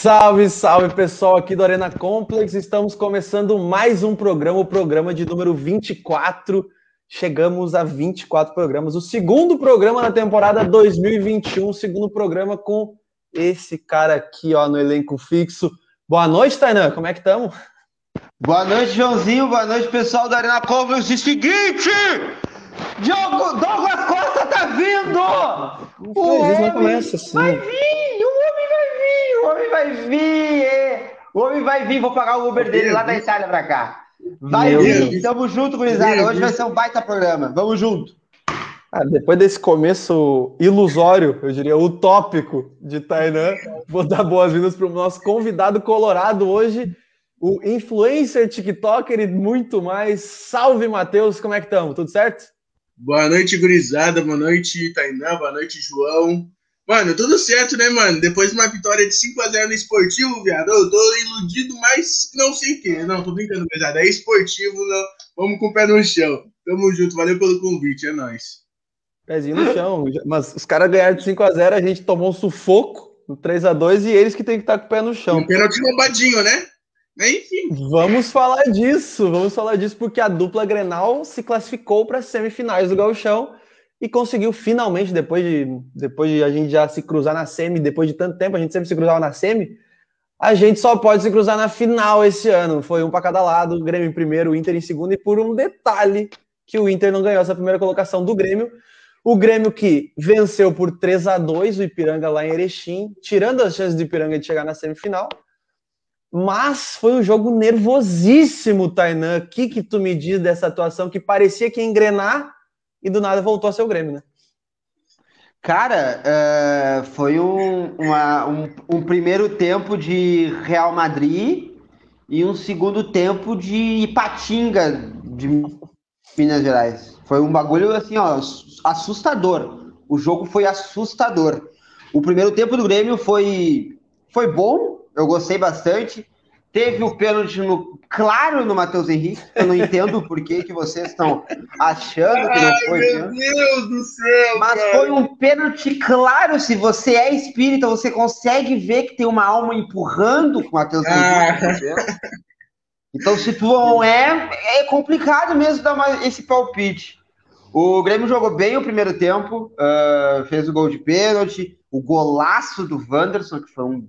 Salve, salve pessoal aqui do Arena Complex. Estamos começando mais um programa, o programa de número 24. Chegamos a 24 programas, o segundo programa na temporada 2021, o segundo programa com esse cara aqui, ó, no elenco fixo. Boa noite, Tainan, como é que estamos? Boa noite, Joãozinho, boa noite, pessoal da Arena Complex. E seguinte, Diogo, Douglas Costa tá vindo! Não isso, não começa assim. Vai vir, o homem vai vir, o homem vai vir, é. o homem vai vir, vou pagar o Uber dele lá da Itália pra cá. Vai Meu vir, Deus. tamo junto, gurizada, hoje vai ser um baita programa, vamos junto. Ah, depois desse começo ilusório, eu diria utópico de Tainan, vou dar boas-vindas para o nosso convidado colorado hoje, o influencer, TikToker e muito mais. Salve, Matheus, como é que estamos? Tudo certo? Boa noite, gurizada. Boa noite, Tainá. Boa noite, João. Mano, tudo certo, né, mano? Depois de uma vitória de 5x0 no esportivo, viado, eu tô iludido, mas não sei o quê. Não, tô brincando, gurizada. É esportivo, não. Vamos com o pé no chão. Tamo junto, valeu pelo convite, é nóis. Pezinho no chão. Mas os caras ganharam de 5x0, a, gente tomou um sufoco no 3x2 e eles que tem que estar com o pé no chão. Um pênalti roubadinho, né? Enfim. Vamos falar disso, vamos falar disso, porque a dupla Grenal se classificou para as semifinais do Gauchão e conseguiu finalmente, depois de, depois de a gente já se cruzar na semi, depois de tanto tempo, a gente sempre se cruzava na semi, a gente só pode se cruzar na final esse ano. Foi um para cada lado, o Grêmio em primeiro, o Inter em segundo, e por um detalhe que o Inter não ganhou essa primeira colocação do Grêmio. O Grêmio que venceu por 3 a 2 o Ipiranga lá em Erechim, tirando as chances do Ipiranga de chegar na semifinal. Mas foi um jogo nervosíssimo, Tainan. O que, que tu me diz dessa atuação que parecia que ia engrenar e do nada voltou a ser o Grêmio, né? Cara, é, foi um, uma- um- um primeiro tempo de Real Madrid e um segundo tempo de Ipatinga, de Minas Gerais. Foi um bagulho assim, ó, assustador. O jogo foi assustador. O primeiro tempo do Grêmio foi, foi bom, eu gostei bastante. Teve o pênalti no, claro no Matheus Henrique. Eu não entendo por que, que vocês estão achando que não Ai, foi. meu pênalti. Deus do céu, Mas cara. foi um pênalti claro. Se você é espírita, você consegue ver que tem uma alma empurrando com o Matheus Ah. Henrique. Então, se tu não é, é complicado mesmo dar uma- esse palpite. O Grêmio jogou bem o primeiro tempo, ah, fez o gol de pênalti, o golaço do Wanderson, que foi um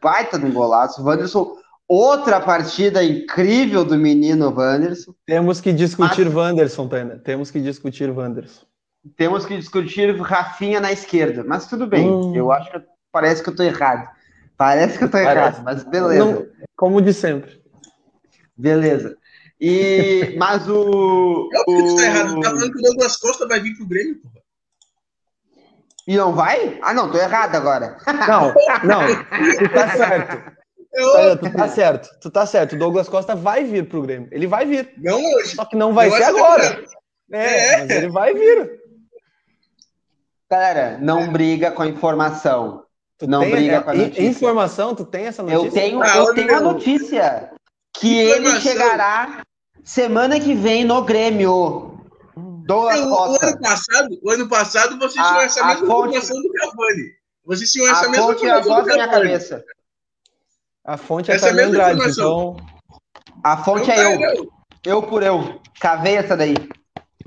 baita de um golaço. O Wanderson, outra partida incrível do menino Wanderson. Temos que discutir Wanderson, Tainan. Temos que discutir Wanderson. Temos que discutir Rafinha na esquerda, mas tudo bem. Hum. Eu acho que parece que eu tô errado. Parece que eu tô Parece. errado, mas beleza. Não- como de sempre. Beleza. E mas o, É o que tá errado. Tá falando que o Douglas Costa vai vir pro Grêmio, porra. e não vai? Ah, não, tô errado agora. Não, não, tu tá certo. Óbvio. tu tá certo, tu tá certo. O Douglas Costa vai vir pro Grêmio. Ele vai vir. Não hoje. Só que não vai Não ser agora. É, É. mas ele vai vir. Galera, não briga com a informação. Tu Não tem, briga é, com a notícia. Informação, tu tem essa notícia? Eu tenho, Ah, eu tenho a notícia que ele chegará semana que vem no Grêmio. Douglas O, o Costa. ano passado, o ano passado vocês A- tinham essa mesma fonte- informação do Cavani. Vocês tinham A essa mesma fonte é a informação voz do da minha Cavani. cabeça. A fonte é Essa é a Tainan mesma Andrade, informação. então A fonte Não é tá, eu. não. Eu por eu. Cavei essa daí.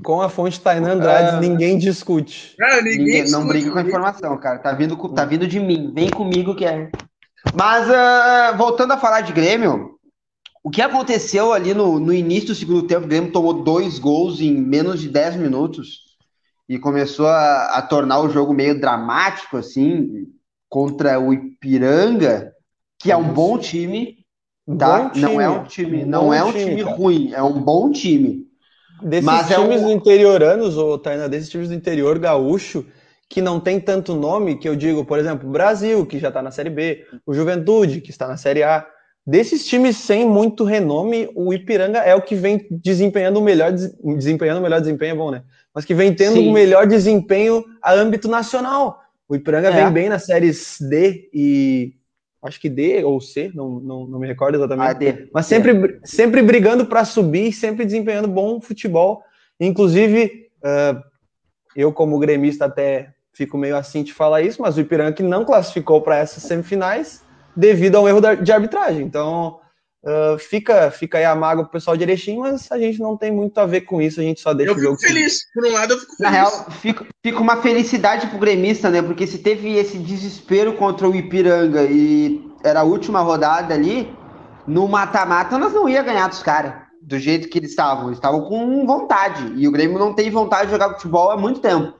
com a fonte Tainan Andrade Ah. ninguém discute. Ah, ninguém Ninguém- não discute, briga com a informação, cara. Tá vindo, tá vindo de mim. Vem comigo que é. Mas, ah, voltando a falar de Grêmio, o que aconteceu ali no, no início do segundo tempo? O Grêmio tomou dois gols em menos de 10 minutos e começou a, a tornar o jogo meio dramático, assim, contra o Ipiranga, que é um bom time, tá? Bom Não é time. um time, não é um time cara. ruim, é um bom time. Desses Mas é times um- do interioranos, ou Tainá, desses times do interior gaúcho, que não tem tanto nome, que eu digo, por exemplo, o Brasil, que já está na Série B, o Juventude, que está na Série A. Desses times sem muito renome, o Ipiranga é o que vem desempenhando o melhor, des- desempenhando o melhor desempenho, é bom, né? Mas que vem tendo Sim. o melhor desempenho a âmbito nacional. O Ipiranga É. vem bem nas séries D e acho que D ou C, não, não, não me recordo exatamente. AD. Mas sempre, sempre brigando para subir sempre desempenhando bom futebol. Inclusive, ah, eu, como gremista, até fico meio assim de falar isso, mas o Ipiranga não classificou para essas semifinais devido a um erro de arbitragem. Então, uh, fica, fica aí a mágoa pro pessoal de Erechim, mas a gente não tem muito a ver com isso, a gente só deixa eu o jogo. Eu fico feliz, por um lado eu fico feliz. Na real, fica, fica uma felicidade pro gremista, né? Porque se teve esse desespero contra o Ipiranga e era a última rodada ali, no mata-mata nós não ia ganhar dos caras, do jeito que eles estavam. Eles estavam com vontade. E o Grêmio não tem vontade de jogar futebol há muito tempo.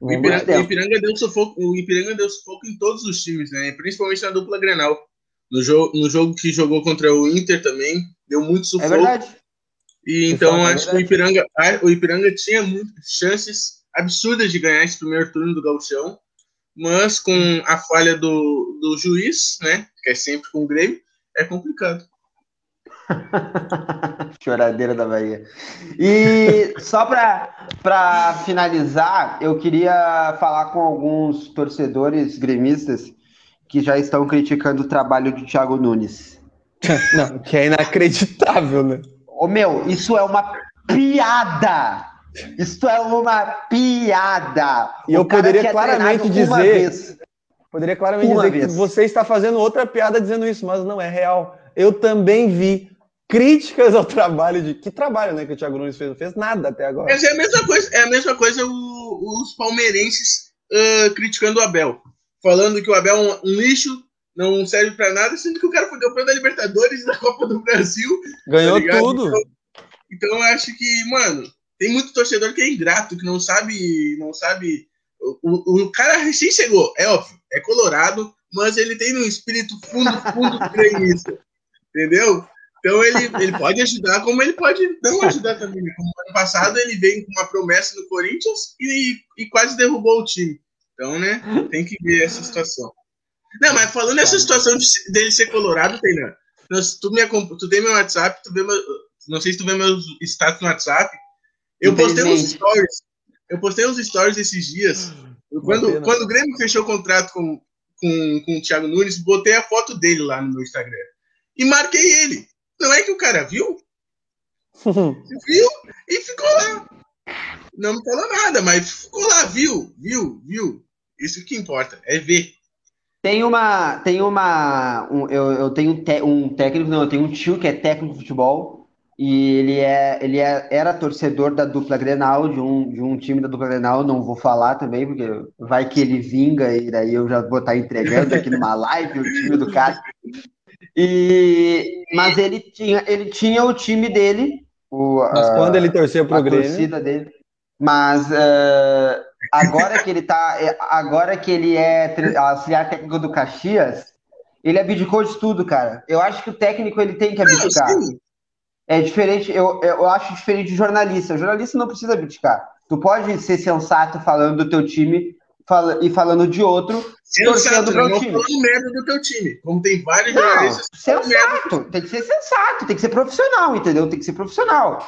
O Ipiranga, o Ipiranga, deu sufoco, o Ipiranga deu sufoco em todos os times, né? Principalmente na dupla Grenal. No jogo, no jogo que jogou contra o Inter também, deu muito sufoco. É verdade. E então é acho que o Ipiranga, o Ipiranga tinha muitas chances absurdas de ganhar esse primeiro turno do Gauchão, mas com a falha do, do juiz, né? Que é sempre com o Grêmio, é complicado. Choradeira da Bahia. E só para finalizar, eu queria falar com alguns torcedores gremistas que já estão criticando o trabalho do Thiago Nunes. Não, que é inacreditável, né? Ô meu, isso é uma piada! Isso é uma piada! E eu poderia claramente dizer. Poderia claramente uma dizer vez. que você está fazendo outra piada dizendo isso, mas não é real. Eu também vi críticas ao trabalho de. Que trabalho, né? Que o Thiago Nunes fez? Não fez nada até agora. Mas é a mesma coisa, é a mesma coisa o, os palmeirenses uh, criticando o Abel. Falando que o Abel é um, lixo, não serve para nada, sendo que o cara foi campeão da Libertadores da Copa do Brasil. Ganhou tá tudo. Então, então eu acho que, mano, tem muito torcedor que é ingrato, que não sabe. Não sabe. O, o cara recém chegou, é óbvio, é colorado, mas ele tem um espírito fundo, fundo gremista. Entendeu? Então ele, ele pode ajudar, como ele pode não ajudar também. Né? Como ano passado ele veio com uma promessa no Corinthians e, e quase derrubou o time. Então, né, tem que ver essa situação. Não, mas falando nessa situação de, dele ser colorado, Tainan, tu, me, tu tem meu WhatsApp, tu vê meu, não sei se tu vê meus status no WhatsApp. Eu postei uns stories. Eu postei uns stories esses dias. Quando, quando o Grêmio fechou o contrato com, com, com o Thiago Nunes, botei a foto dele lá no meu Instagram. E marquei ele. Não é que o cara viu? viu e ficou lá. Não me falou nada, mas ficou lá, viu, viu, viu. Isso que importa, é ver. Tem uma. Tem uma. Um, eu, eu tenho te, um técnico, não, eu tenho um tio que é técnico de futebol. E ele, é, ele é, era torcedor da dupla Grenal, de um, de um time da dupla Grenal, não vou falar também, porque vai que ele vinga e daí eu já vou estar entregando aqui numa live o time do cara. E, mas ele tinha, ele tinha o time dele. O, mas a, quando ele torceu pro a Grêmio. torcida dele. Mas uh, agora que ele tá. É, agora que ele é auxiliar técnico do Caxias, ele abdicou de tudo, cara. Eu acho que o técnico ele tem que abdicar. É diferente, eu, eu acho diferente de jornalista. O jornalista não precisa abdicar. Tu pode ser sensato falando do teu time fala, e falando de outro, sensato, não time. falando merda do teu time. Como tem vários não, jornalistas. Sensato, tem que ser sensato, tem que ser profissional, entendeu? Tem que ser profissional.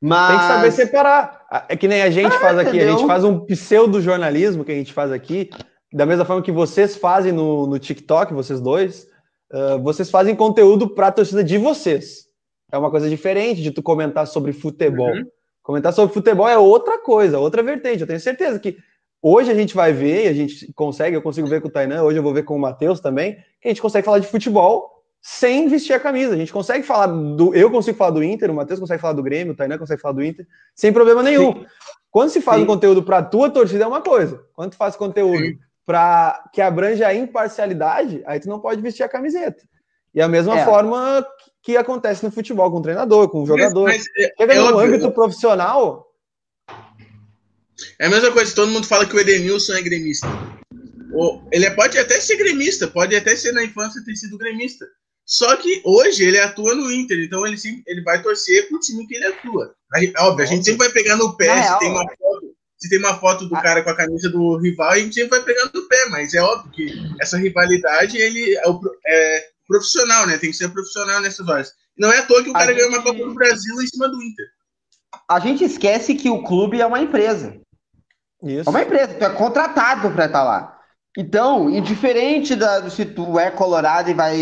Mas... Tem que saber separar. É que nem a gente é, faz aqui, entendeu? a gente faz um pseudo-jornalismo que a gente faz aqui, da mesma forma que vocês fazem no, no TikTok, vocês dois, uh, vocês fazem conteúdo para a torcida de vocês. É uma coisa diferente de tu comentar sobre futebol. Uhum. Comentar sobre futebol é outra coisa, outra vertente. Eu tenho certeza que Hoje a gente vai ver, e a gente consegue, eu consigo ver com o Tainan, hoje eu vou ver com o Matheus também, que a gente consegue falar de futebol sem vestir a camisa. A gente consegue falar do. Eu consigo falar do Inter, o Matheus consegue falar do Grêmio, o Tainan consegue falar do Inter, sem problema nenhum. Sim. Quando se faz Sim. um conteúdo para a tua torcida é uma coisa. Quando tu faz conteúdo para que abrange a imparcialidade, aí tu não pode vestir a camiseta. E a mesma é. forma que acontece no futebol, com o treinador, com o jogador. Mas, mas, é, é no âmbito profissional, é a mesma coisa, todo mundo fala que o Edenilson é gremista. Ele pode até ser gremista, pode até ser na infância ter sido gremista. Só que hoje ele atua no Inter, então ele, ele vai torcer pro time que ele atua. óbvio, a gente sempre vai pegar no pé se tem uma foto, se tem uma foto do ah. cara com a camisa do rival, a gente sempre vai pegar no pé, mas é óbvio que essa rivalidade ele é, é profissional, né? Tem que ser profissional nessas horas. Não é à toa que o cara ganhou uma Copa do Brasil em cima do Inter. A gente esquece que o clube é uma empresa. Isso. É uma empresa, tu é contratado para estar lá. Então, indiferente da, se tu é colorado e vai,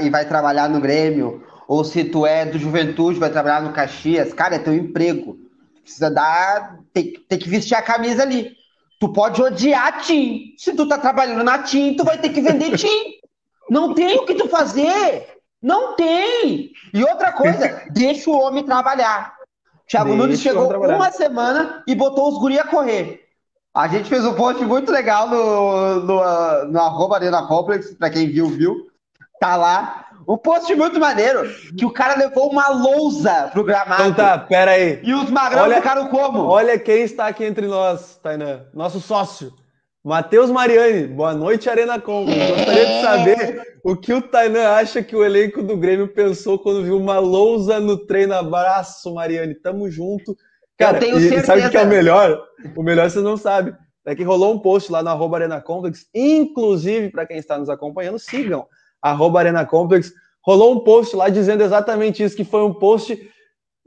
e vai trabalhar no Grêmio, ou se tu é do Juventude vai trabalhar no Caxias, cara, é teu emprego. Precisa dar. Tem, tem que vestir a camisa ali. Tu pode odiar a TIM. Se tu tá trabalhando na TIM, tu vai ter que vender TIM. Não tem o que tu fazer. Não tem. E outra coisa, deixa o homem trabalhar. Thiago Deixa Nunes chegou uma semana e botou os guri a correr. A gente fez um post muito legal no, no, ah, no arroba Arena Complex, pra quem viu, viu. Tá lá. Um post muito maneiro, que o cara levou uma lousa pro gramado. Então tá, pera aí. E os magrão Olha- ficaram como? Olha quem está aqui entre nós, Tainan. Nosso sócio, Matheus Mariani. Boa noite, Arena Com. Gostaria de saber o que o Tainan acha que o elenco do Grêmio pensou quando viu uma lousa no treino. Abraço, Mariani. Tamo junto. Cara, tenho e, certeza. sabe o que é o melhor? O melhor você não sabe. É que rolou um post lá no arroba Arena Complex. Inclusive, para quem está nos acompanhando, sigam arroba Arena Complex. Rolou um post lá dizendo exatamente isso, que foi um post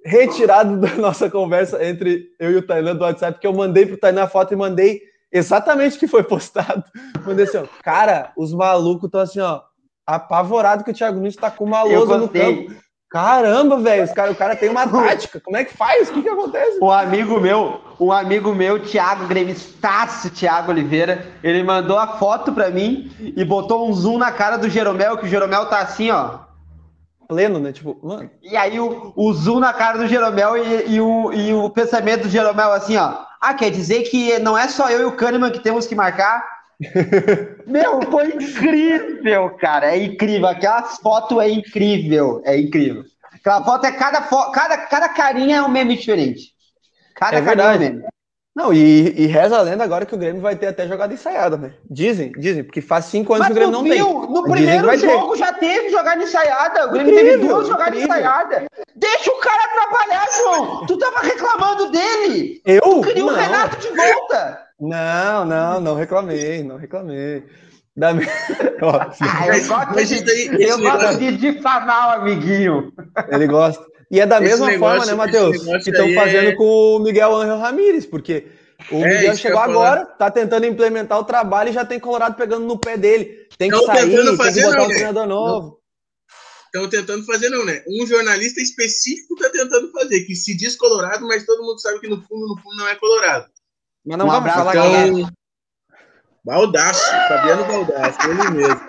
retirado da nossa conversa entre eu e o Tainan do WhatsApp, que eu mandei pro Tainan a foto e mandei exatamente o que foi postado. Mandei assim, ó, cara, os malucos estão assim, ó, apavorados que o Thiago Nunes tá com uma Eu lousa no campo. Caramba, velho, cara, o cara tem uma tática. Como é que faz? O que que acontece? Um amigo meu, um amigo meu, Thiago Gremistaço, Thiago Oliveira, ele mandou a foto pra mim e botou um zoom na cara do Jeromel, que o Jeromel tá assim, ó. Pleno, né? Tipo, mano, E aí o, o zoom na cara do Jeromel e, e o, e o pensamento do Jeromel assim, ó. Ah, quer dizer que não é só eu e o Kahneman que temos que marcar? Meu, foi incrível, cara. É incrível. Aquela foto é incrível. É incrível. Aquela foto é cada fo... cada, cada carinha é um meme diferente. Cada É carinha é um meme. Não, e, e reza a lenda agora que o Grêmio vai ter até jogada ensaiada, né? Dizem, dizem, porque faz cinco anos Mas que o Grêmio não viu? tem. No primeiro vai ter. jogo já teve jogada ensaiada. O Grêmio Incrível, teve duas jogadas ensaiadas. Deixa o cara trabalhar, João. Tu tava reclamando dele. Eu? Tu queria o Não. Renato de volta. Não, não, não reclamei, não reclamei. Da Ah, eu Mas- gosto, de, eu gosto de difamar o amiguinho. ele gosta. E é da Esse mesma negócio- forma, né, Matheus? Que estão aí fazendo é- com o Miguel Angel Ramírez, porque o É, Miguel chegou eu agora, tá tentando implementar o trabalho e já tem Colorado pegando no pé dele. Tem que Tão sair, tentando tem que fazer, botar não, um né? treinador novo. Estão tentando fazer, não, né? Um jornalista específico tá tentando fazer, que se diz colorado, mas todo mundo sabe que no fundo, no fundo não é colorado. Mas não Um vamos abraço, falar Então, Baldaço, Fabiano Baldaço, ele mesmo.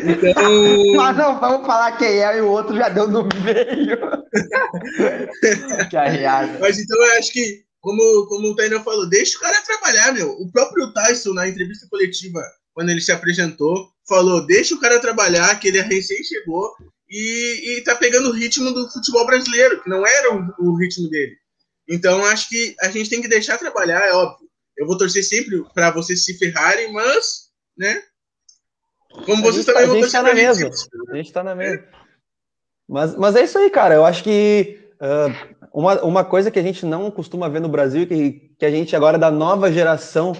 Então, Mas não vamos falar quem é e o outro já deu no meio. que arreada. mas então eu acho que, como, como o Tainan falou, deixa o cara trabalhar, meu. O próprio Tyson, na entrevista coletiva, quando ele se apresentou, falou: deixa o cara trabalhar, que ele recém chegou e, e tá pegando o ritmo do futebol brasileiro, que não era o, o ritmo dele. Então acho que a gente tem que deixar trabalhar, é óbvio. Eu vou torcer sempre para vocês se ferrarem, mas, né? Como A vocês gente tá- também a vão gente torcer tá na mesma. A gente tá na mesma. Mas, mas é isso aí, cara. Eu acho que ah, uma, uma coisa que a gente não costuma ver no Brasil, que, que a gente agora da nova geração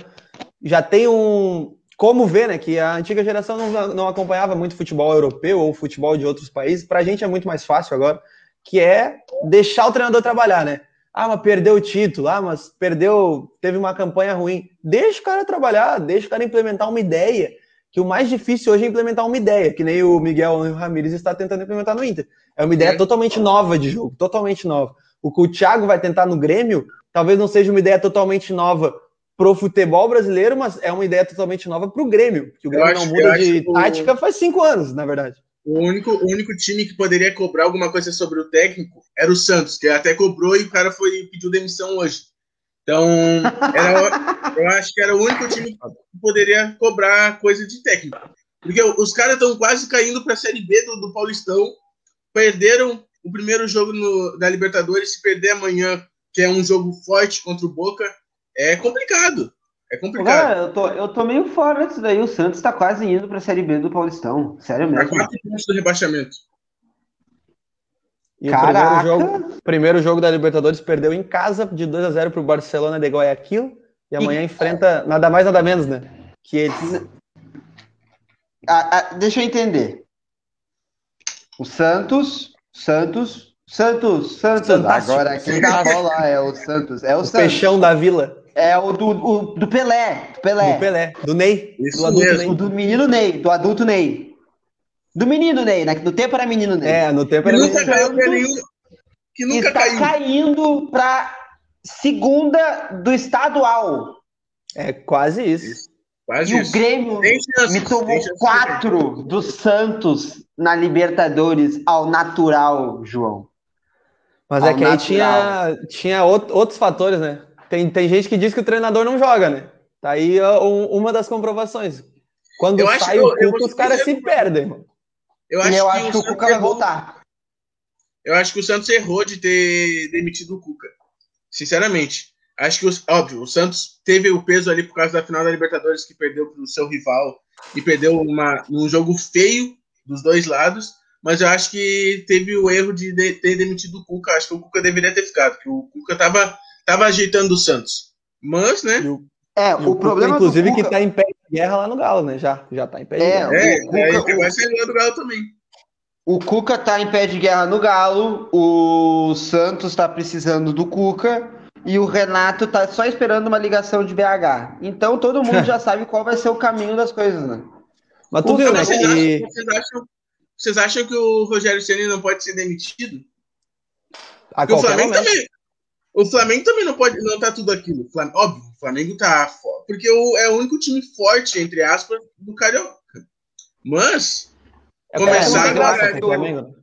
já tem um. Como ver, né? Que a antiga geração não, não acompanhava muito futebol europeu ou futebol de outros países. Pra gente é muito mais fácil agora, que é deixar o treinador trabalhar, né? Ah, mas perdeu o título, ah, mas perdeu, teve uma campanha ruim. Deixa o cara trabalhar, deixa o cara implementar uma ideia que o mais difícil hoje é implementar uma ideia, que nem o Miguel Ramírez está tentando implementar no Inter. É uma ideia É. totalmente nova de jogo, totalmente nova. O que o Thiago vai tentar no Grêmio, talvez não seja uma ideia totalmente nova pro futebol brasileiro, mas é uma ideia totalmente nova pro Grêmio, que o Grêmio acho- não muda de o- tática faz cinco anos, na verdade. O único, o único time que poderia cobrar alguma coisa sobre o técnico era o Santos, que até cobrou e o cara foi pediu demissão hoje. Então, era- eu acho que era o único time que poderia cobrar coisa de técnico. Porque os caras estão quase caindo para a Série B do, do Paulistão, perderam o primeiro jogo no- da Libertadores, se perder amanhã, que é um jogo forte contra o Boca, é complicado. É complicado. Cara, eu tô, eu tô meio fora disso daí. O Santos tá quase indo pra Série B do Paulistão. Sério A mesmo. quatro pontos do rebaixamento. E Caraca! o primeiro jogo, primeiro jogo da Libertadores perdeu em casa de 2 a 0 pro Barcelona de Guayaquil e amanhã enfrenta nada mais nada menos, né? Que eles Ah, ah, deixa eu entender. O Santos, Santos, Santos, Santos. Fantástico. Agora quem dá a bola é o Santos. É o, o Santos. peixão da vila, É o do, o- do Pelé. Do Pelé. do Pelé, do Ney, Isso do adulto mesmo. Ney. O do menino Ney, do adulto Ney. Do menino Ney, né? No tempo era menino Ney. É, no tempo Que era Ney. caiu pra nenhum. Que nunca está caiu. caindo pra segunda do estadual. É quase isso. Quase E o isso. Grêmio Tem chance, me tomou quatro do Santos na Libertadores ao natural, João. Mas Ao é que aí natural. tinha, tinha out- outros fatores, né? Tem, tem gente que diz que o treinador não joga, né? Tá aí um- uma das comprovações. Quando Eu sai que o eu- eu Cuca, os caras se perdem, mano. Eu e acho, eu que, acho que o Santos Cuca vai voltar. Eu acho que o Santos errou de ter demitido o Cuca. Sinceramente. Acho que, os, óbvio, o Santos teve o peso ali por causa da final da Libertadores que perdeu para o seu rival e perdeu uma, num jogo feio dos dois lados. Mas eu acho que teve o erro de, de- ter demitido o Cuca. Acho que o Cuca deveria ter ficado, porque o Cuca tava, tava ajeitando o Santos. Mas, né? O, É, o, Cuca, problema inclusive, Cuca... que tá em pé de guerra lá no Galo, né? Já, já tá em pé de É, guerra. É, o Cuca- aí o- vai sair do Galo também. O Cuca tá em pé de guerra no Galo, o Santos tá precisando do Cuca e o Renato tá só esperando uma ligação de BH. Então todo mundo já sabe qual vai ser o caminho das coisas, né? Mas tu Cuca, viu, né? Vocês, Que... acham, vocês, acham, vocês acham que o Rogério Ceni não pode ser demitido? A o Flamengo momento. também. O Flamengo também não pode, não tá tudo aquilo. Flam- Óbvio, o Flamengo tá porque o, é o único time forte entre aspas do carioca. Mas É começar tem agora o do- Flamengo.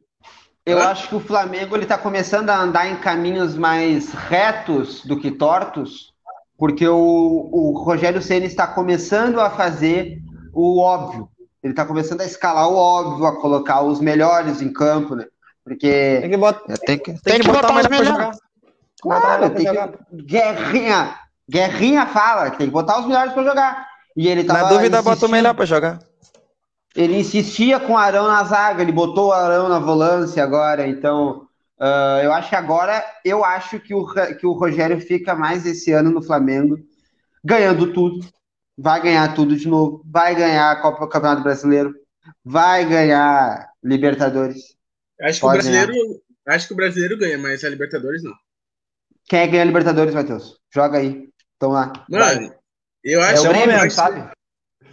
Eu Hã? acho que o Flamengo ele tá começando a andar em caminhos mais retos do que tortos, porque o, o Rogério Ceni está começando a fazer o óbvio. Ele está começando a escalar o óbvio, a colocar os melhores em campo, né? Porque Tem que botar, tem que, tem que botar melhor pra melhores. Claro, tem que. Guerrinha. Guerrinha fala que tem que botar os melhores para jogar. E ele Na tava dúvida, bota o insistindo- melhor pra jogar. Ele insistia com o Arão na zaga, ele botou o Arão na volância agora, então ah, eu acho que agora eu acho que o, que o Rogério fica mais esse ano no Flamengo, ganhando tudo. Vai ganhar tudo de novo, vai ganhar a Copa do Campeonato Brasileiro, vai ganhar Libertadores. acho que o brasileiro, acho que o brasileiro ganha, mas a Libertadores não. Quem é que ganha Libertadores, Matheus? Joga aí. Então lá. Mano, eu É acho o que momento, vai ser- sabe?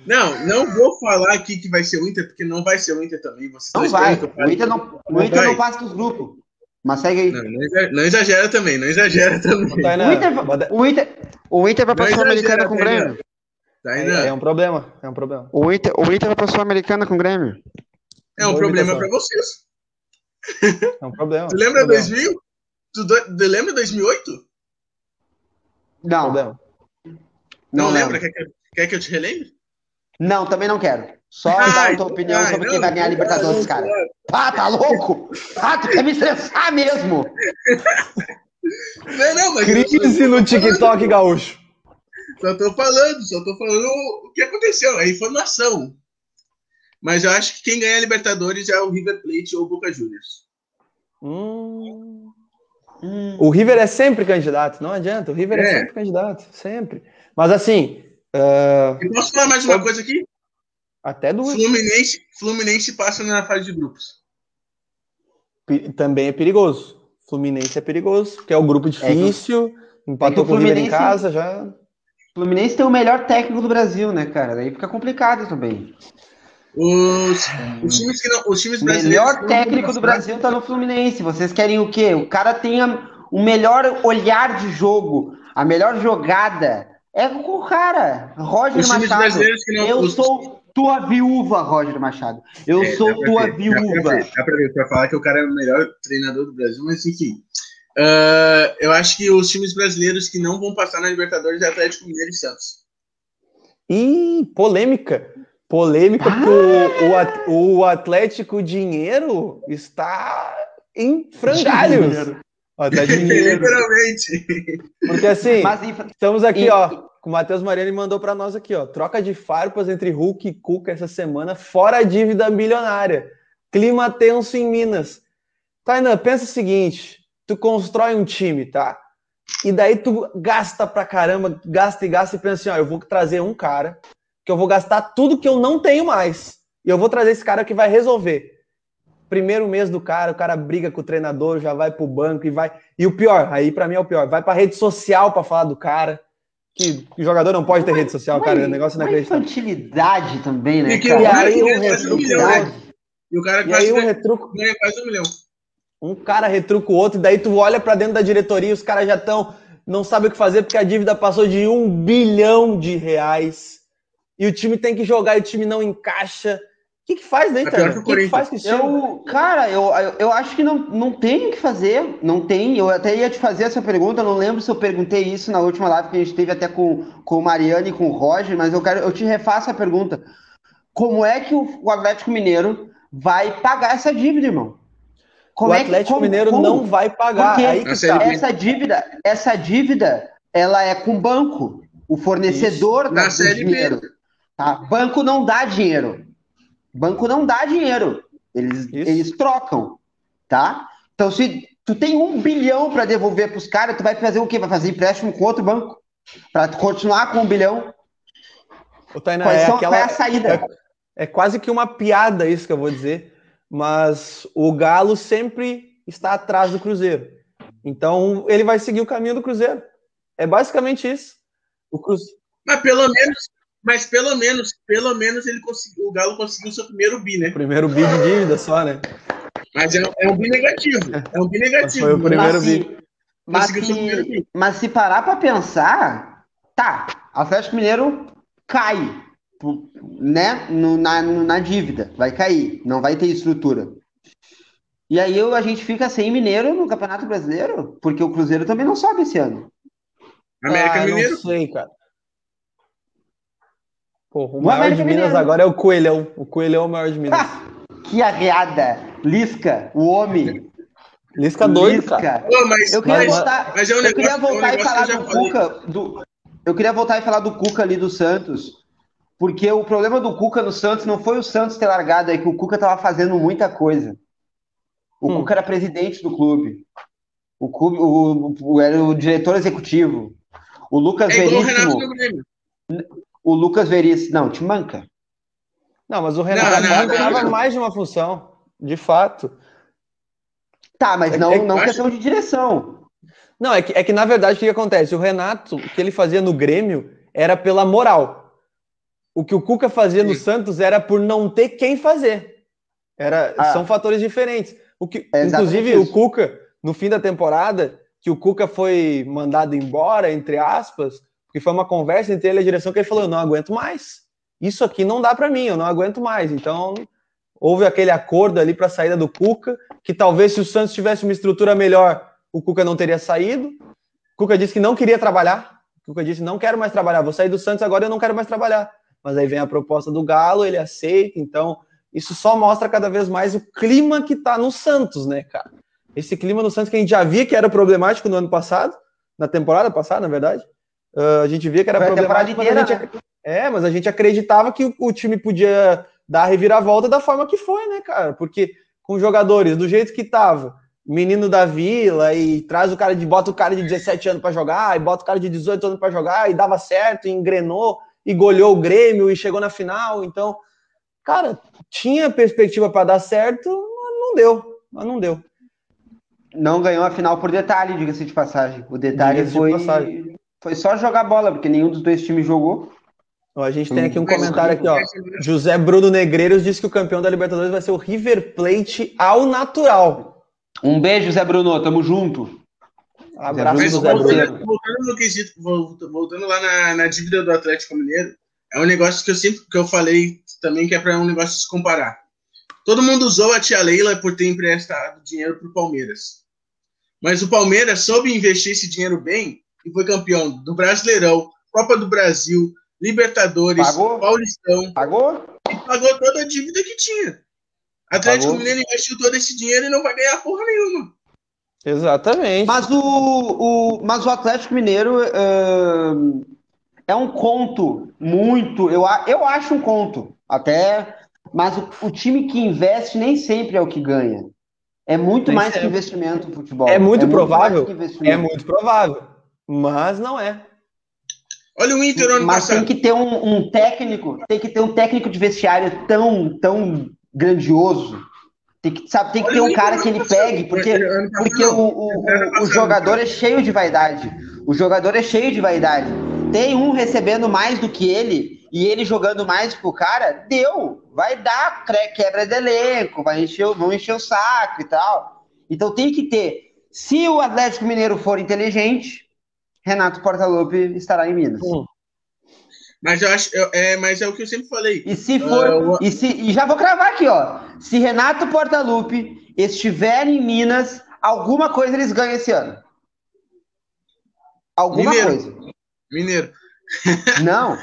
Não, não vou falar aqui que vai ser o Inter, porque não vai ser o Inter também. Vocês Não vai. O. Inter não, o Não Inter não vai. passa dos grupos. Mas segue aí. Não, não exagera, não exagera também, não exagera também. O Inter, o Inter, o Inter vai pra Não Sul-Americana com o. Grêmio. Tá é, ainda? é um problema. É um problema. O Inter, o Inter vai pra Sul-Americana com o Grêmio. É um Boa problema imitação. pra vocês. É um problema. Tu lembra problema, 2000? Tu do- tu lembra 2008? Não. Não, não lembra? Quer que, eu- quer que eu te relembre? Não, também não quero. Só Ai, dá a tua opinião ai, sobre não, quem vai ganhar a Libertadores, não, cara. Ah, tá louco? Ah, tu quer me estressar mesmo? Não, não, mas Crise eu- no TikTok gaúcho. Só tô falando, só tô falando o que aconteceu, a informação. Mas eu acho que quem ganha a Libertadores é o River Plate ou o Boca Juniors. Hum. O River é sempre candidato, não adianta. O River é, É. sempre candidato, sempre. Mas assim, ah, E posso falar mais uma coisa aqui? até duas. Fluminense, Fluminense passa na fase de grupos. Também é perigoso. Fluminense é perigoso, porque é o grupo difícil, empatou o com o River em Fluminense- casa já. O Fluminense tem o melhor técnico do Brasil, né, cara? Daí fica complicado também. Os, os times que não, os times O brasileiros melhor que não técnico vão do passar- Brasil tá no Fluminense. Vocês querem o quê? O cara tenha o melhor olhar de jogo, a melhor jogada. É com o cara, Roger Os times Machado. brasileiros que não Eu os- sou tua viúva, Roger Machado. Eu É, sou dá tua ver, Dá viúva. pra, ver, dá pra ver, pra falar que o cara é o melhor treinador do Brasil, mas enfim. Ah, eu acho que os times brasileiros que não vão passar na Libertadores é Atlético Mineiro e Santos. Ih, polêmica. Polêmica, porque o, o At- o Atlético Dinheiro está em frangalhos. Dinheiro. Dinheiro. Literalmente. Porque assim, Mas estamos aqui, e- ó. O Matheus Mariani mandou para nós aqui, ó. Troca de farpas entre Hulk e Cuca essa semana, fora a dívida milionária. Clima tenso em Minas. Tainan, pensa o seguinte: tu constrói um time, tá? E daí tu gasta pra caramba, gasta e gasta e pensa assim, ó, eu vou trazer um cara que eu vou gastar tudo que eu não tenho mais. E eu vou trazer esse cara que vai resolver. Primeiro mês do cara, o cara briga com o treinador, já vai pro banco e vai. E o pior, aí pra mim é o pior, vai pra rede social pra falar do cara. Que o jogador não pode ter rede social, cara, é um negócio uma inacreditável. infantilidade também, né, E que cara? o E cara aí que o ganha quase um milhão, retruco, né? E o cara E quase aí o ganha, retruco, ganha quase um milhão. um cara retruca o outro, e daí tu olha pra dentro da diretoria e os caras já estão, não sabem o que fazer porque a dívida passou de um bilhão de reais. E o time tem que jogar e o time não encaixa. O que, que faz daí, Tânia? O que, que faz com esse eu, Cara, eu, eu, eu acho que não, não tem o que fazer. Não tem. Eu até ia te fazer essa pergunta. Não lembro se eu perguntei isso na última live que a gente teve até com, com o Mariano e com o Roger, mas eu quero eu te refaço a pergunta. Como é que o, o Atlético Mineiro vai pagar essa dívida, irmão? Como o Atlético é que, como, Mineiro como? não vai pagar. Porque Aí tá. essa dívida, essa dívida, ela é com o banco, o fornecedor da dinheiro. Tá? Banco não dá dinheiro. Banco não dá dinheiro. Eles, eles trocam, tá? Então, se tu tem um bilhão para devolver para os caras, tu vai fazer o quê? Vai fazer empréstimo com outro banco? Para continuar com um bilhão? O Tainá, é, são, aquela, é a saída? É, é quase que uma piada isso que eu vou dizer, mas o Galo sempre está atrás do Cruzeiro. Então, ele vai seguir o caminho do Cruzeiro. É basicamente isso. O Cruzeiro. Mas pelo menos mas pelo menos, pelo menos ele conseguiu, o Galo conseguiu seu primeiro bi, né? Primeiro bi de dívida só, né? Mas é, é um bi negativo. É um bi negativo. Foi o primeiro mas bi. Mas se, mas se parar para pensar, tá, Atlético Mineiro cai, né, no, na, no, na dívida, vai cair, não vai ter estrutura. E aí a gente fica sem Mineiro no Campeonato Brasileiro, porque o Cruzeiro também não sobe esse ano. América ah, Mineiro? Não sei, cara. Pô, o, o maior América de Minas Mineiro. agora é o Coelhão. O Coelhão é o maior de Minas. que arreada! Lisca, o homem. Lisca doido, Lisca. cara. Pô, mas, eu queria mas, voltar, mas é um eu queria voltar é um e falar do Cuca. Do, eu queria voltar e falar do Cuca ali do Santos. Porque o problema do Cuca no Santos não foi o Santos ter largado, é que o Cuca tava fazendo muita coisa. O hum. Cuca era presidente do clube. O clube o, o, era o diretor executivo. O Lucas é Veríssimo o Lucas Veríssimo. Não, te manca. Não, mas o Renato não, mais de uma função, de fato. Tá, mas é, não, é, não questão de direção. Não, é que, é que na verdade o que, que acontece? O Renato, o que ele fazia no Grêmio era pela moral. O que o Cuca fazia Sim. no Santos era por não ter quem fazer. Era, ah. São fatores diferentes. O que, é inclusive, isso. o Cuca, no fim da temporada, que o Cuca foi mandado embora, entre aspas, porque foi uma conversa entre ele e a direção que ele falou: eu não aguento mais. Isso aqui não dá para mim, eu não aguento mais. Então, houve aquele acordo ali para a saída do Cuca, que talvez se o Santos tivesse uma estrutura melhor, o Cuca não teria saído. O Cuca disse que não queria trabalhar. O Cuca disse: não quero mais trabalhar, vou sair do Santos agora, eu não quero mais trabalhar. Mas aí vem a proposta do Galo, ele aceita. Então, isso só mostra cada vez mais o clima que tá no Santos, né, cara? Esse clima no Santos que a gente já via que era problemático no ano passado, na temporada passada, na verdade. Uh, a gente via que era problemático. Inteira, gente, né? É, mas a gente acreditava que o, o, time podia dar a reviravolta da forma que foi, né, cara? Porque com jogadores do jeito que tava, menino da vila, e traz o cara de. bota o cara de 17 anos para jogar, e bota o cara de 18 anos para jogar, e dava certo, e engrenou, e goleou o Grêmio, e chegou na final. Então, cara, tinha perspectiva para dar certo, mas não deu. Mas não deu. Não ganhou a final por detalhe, diga-se de passagem. O detalhe foi. De foi só jogar bola, porque nenhum dos dois times jogou. a gente tem aqui um comentário aqui, ó. José Bruno Negreiros disse que o campeão da Libertadores vai ser o River Plate ao natural. Um beijo, José Bruno, tamo junto. Abraço, José Bruno. Voltando no quesito, voltando lá na, na, dívida do Atlético Mineiro, é um negócio que eu sempre que eu falei também que é para um negócio se comparar. Todo mundo usou a tia Leila por ter emprestado dinheiro para o Palmeiras. Mas o Palmeiras soube investir esse dinheiro bem e foi campeão do Brasileirão, Copa do Brasil, Libertadores, pagou? Paulistão. Pagou? E pagou toda a dívida que tinha. Atlético Mineiro investiu todo esse dinheiro e não vai ganhar porra nenhuma. Exatamente. Mas o, o, mas o Atlético Mineiro uh, é um conto muito. Eu, eu acho um conto. Até. Mas o, o time que investe nem sempre é o que ganha. É muito nem mais sempre. que investimento no futebol. É muito é provável. Muito é muito provável mas não é. Olha o Inter ano Mas passado. tem que ter um, um, técnico, tem que ter um técnico de vestiário tão, tão grandioso. Tem que, sabe, tem que ter um cara que ele pegue, porque, porque o, o, o jogador é cheio de vaidade. O jogador é cheio de vaidade. Tem um recebendo mais do que ele e ele jogando mais pro cara, deu. Vai dar quebra de elenco, vai encher, vão encher o saco e tal. Então tem que ter. Se o Atlético Mineiro for inteligente, Renato Portaluppi estará em Minas. Hum. Mas eu acho, eu- é, mas é o que eu sempre falei. E se for, o- e, se, e já vou cravar aqui, ó. Se Renato Portaluppi estiver em Minas, alguma coisa eles ganham esse ano. Alguma Mineiro. coisa. Mineiro. Não.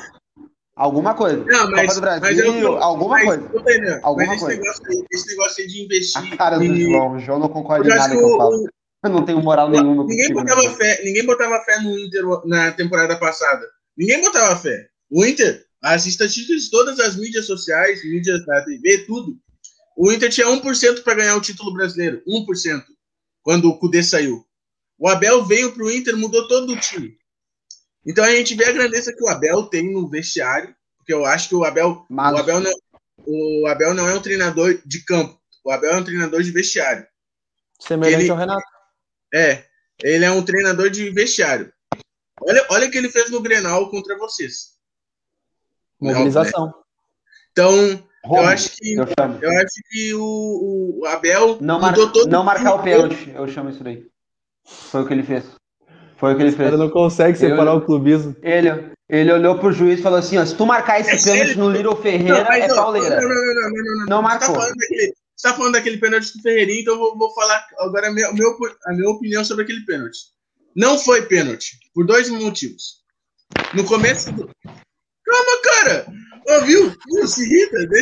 Alguma coisa. Não, mas, Copa do Brasil, mas é o eu- alguma mas, coisa. Alguma mas esse coisa. negócio, aí, esse negócio aí de investir. A cara do João. O João não concorda em nada que que eu o- falo. Eu não tenho moral nenhuma Ninguém botava né? fé, ninguém botava fé no Inter na temporada passada. Ninguém botava fé. O Inter, as estatísticas de todas as mídias sociais, mídias da TV, tudo. O Inter tinha 1% para ganhar o título brasileiro. 1%. Quando o Cudê saiu. O Abel veio pro Inter, mudou todo o time. Então a gente vê a grandeza que o Abel tem no vestiário, porque eu acho que o Abel, Mas o Abel não, o Abel não é um treinador de campo. O Abel é um treinador de vestiário. Semelhante Ele- ao Renato. É, ele é um treinador de vestiário. Olha, olha o que ele fez no Grenal contra vocês. Mobilização. Então, eu Romo, acho que eu chamo. eu acho que o, o Abel Não, mar- não marcar o pênalti, eu chamo isso daí. Foi o que ele fez. Foi o que ele O cara fez. não consegue separar Eu- o clubismo. Ele, ele olhou pro juiz e falou assim: ó, se tu marcar esse É pênalti sério? no Little Não, Ferreira, mas, é ó, pauleira. Não, não, não, não, não, não, Não Você marcou. tá falando daquele, você tá falando daquele pênalti do Ferreirinho, então eu vou, vou falar agora a minha, o meu- a minha opinião sobre aquele pênalti. Não foi pênalti, por dois motivos. No começo do... Calma, cara! Ó, viu? Se irrita, né?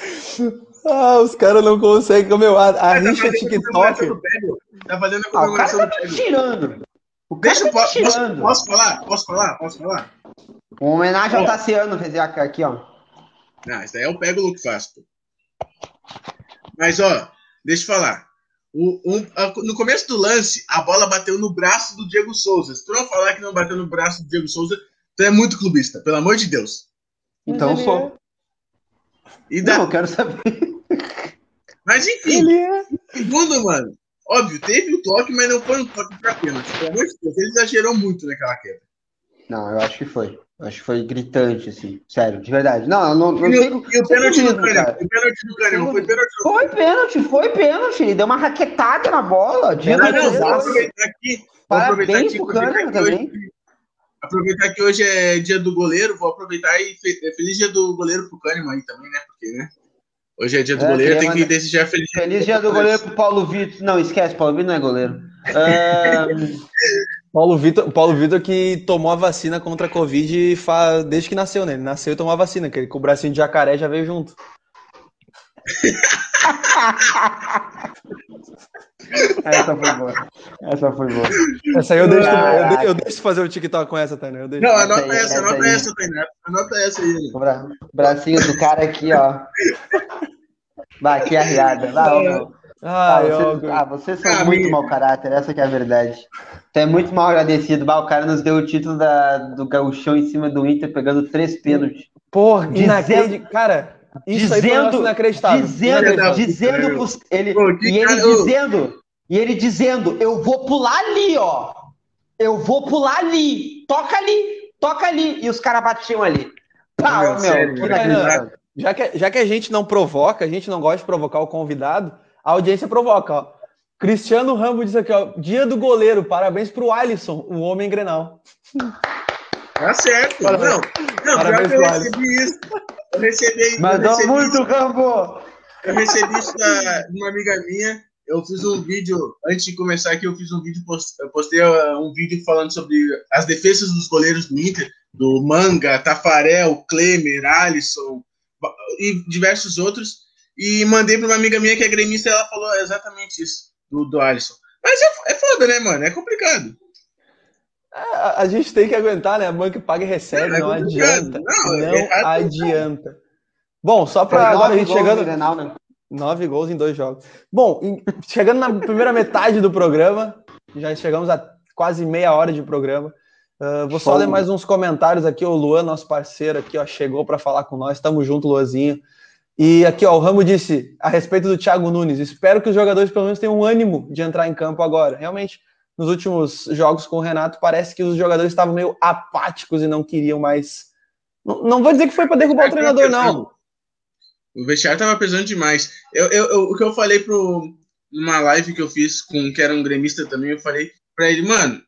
Ah, os caras não conseguem. Meu, a, a Tá rixa comemoração TikTok. Tá fazendo a Ah, o cara comemoração tá do tirando. O cara Deixa eu tá me posso, tirando. posso falar? Posso falar? Posso falar? Uma homenagem ao. Tassiano, fez aqui, ó. Não, isso daí é o Pego que faz, pô. Mas, ó, deixa eu falar. O- um- a- no começo do lance, a bola bateu no braço do Diego Souza. Se tu não falar que não bateu no braço do Diego Souza, tu é muito clubista, pelo amor de Deus. Então Mas sou. E dá, Não, eu quero saber. mas enfim, é. segundo, mano. Óbvio, teve o toque, mas não foi um toque pra pênalti. Pelo amor de Deus, ele exagerou muito naquela queda. Não, eu acho que foi. Acho que foi gritante, assim. Sério, de verdade. Não, eu não, não E, o- e o pênalti do cara. O pênalti do foi pênalti do Foi pênalti, foi pênalti. Ele deu uma raquetada na bola. Dia Ah, do não, vou aproveitar aqui. Vou aproveitar aqui, aproveitar Kahneman que hoje- também. Aproveitar que hoje é dia do goleiro, vou aproveitar e é feliz dia do goleiro pro Kahneman aí também, né? Porque, né? Hoje é dia do É, goleiro, tem que desejar feliz Feliz dia do goleiro pro Paulo Vitor. Não, esquece, Paulo Vitor não é goleiro. Ahn, Paulo Vitor, Paulo Vitor que tomou a vacina contra a Covid fa- desde que nasceu, né? Ele nasceu e tomou a vacina, que ele com o bracinho de jacaré já veio junto. essa foi boa. Essa foi boa. Essa aí eu deixo, eu, Caraca. de- eu deixo fazer o TikTok com essa. Eu deixo. Não, Essa anota essa, essa anota aí. essa, Tainá. Anota essa aí. O bra- bracinho do cara aqui, ó. Vai, que arriada. Vai, ô, meu. Ah, Ai, ó, vocês, ah, vocês são Ah, muito mau caráter, essa que é a verdade. Tu é muito mal agradecido. Bah, o cara nos deu o título da, do gauchão em cima do Inter, pegando três pênaltis. Porra, Dizendo- inacreditável. Cara, isso aí um dizendo, inacreditável. dizendo, Inacreditável. dizendo pros- ele, Pô, e ele dizendo, e ele dizendo, eu vou pular ali, ó. Eu vou pular ali. Toca ali, toca ali. E os caras batiam ali. Pá, Meu, sério, que inacreditável. Já que, já que a gente não provoca, a gente não gosta de provocar o convidado, a audiência provoca, ó. Cristiano Rambo disse aqui, ó. Dia do goleiro, parabéns pro Alisson, o homem grenal. Tá certo. Parabéns. Não, não Parabéns, pior que eu recebi isso. Eu recebi, Mandou recebi muito, Rambo. Eu recebi isso da, de uma amiga minha. Eu fiz um vídeo, antes de começar aqui, eu fiz um vídeo, eu postei um vídeo falando sobre as defesas dos goleiros do Inter, do Manga, Tafarel, Klemer, Alisson e diversos outros. E mandei para uma amiga minha que é gremista e ela falou exatamente isso, do, do Alisson. Mas é, é foda, né, mano? É complicado. A, a gente tem que aguentar, né? A banca paga e recebe, É não complicado. adianta. Não, Não, é errado. adianta. Bom, só Foi para agora a gente chegando. no Grenal, né? Nove gols em dois jogos. Bom, em- chegando na primeira metade do programa, já chegamos a quase meia hora de programa. Ah, vou só ler mais uns comentários aqui. O Luan, nosso parceiro aqui, ó, chegou para falar com nós. Tamo junto, Luanzinho. E aqui, ó, o Ramo disse a respeito do Thiago Nunes: espero que os jogadores pelo menos tenham um ânimo de entrar em campo agora. Realmente, nos últimos jogos com o Renato, parece que os jogadores estavam meio apáticos e não queriam mais. Não, não vou dizer que foi para derrubar o treinador, não. O vestiário tava pesando demais. Eu, eu, eu- o que eu falei pro numa live que eu fiz com que era um gremista também, eu falei pra ele, mano,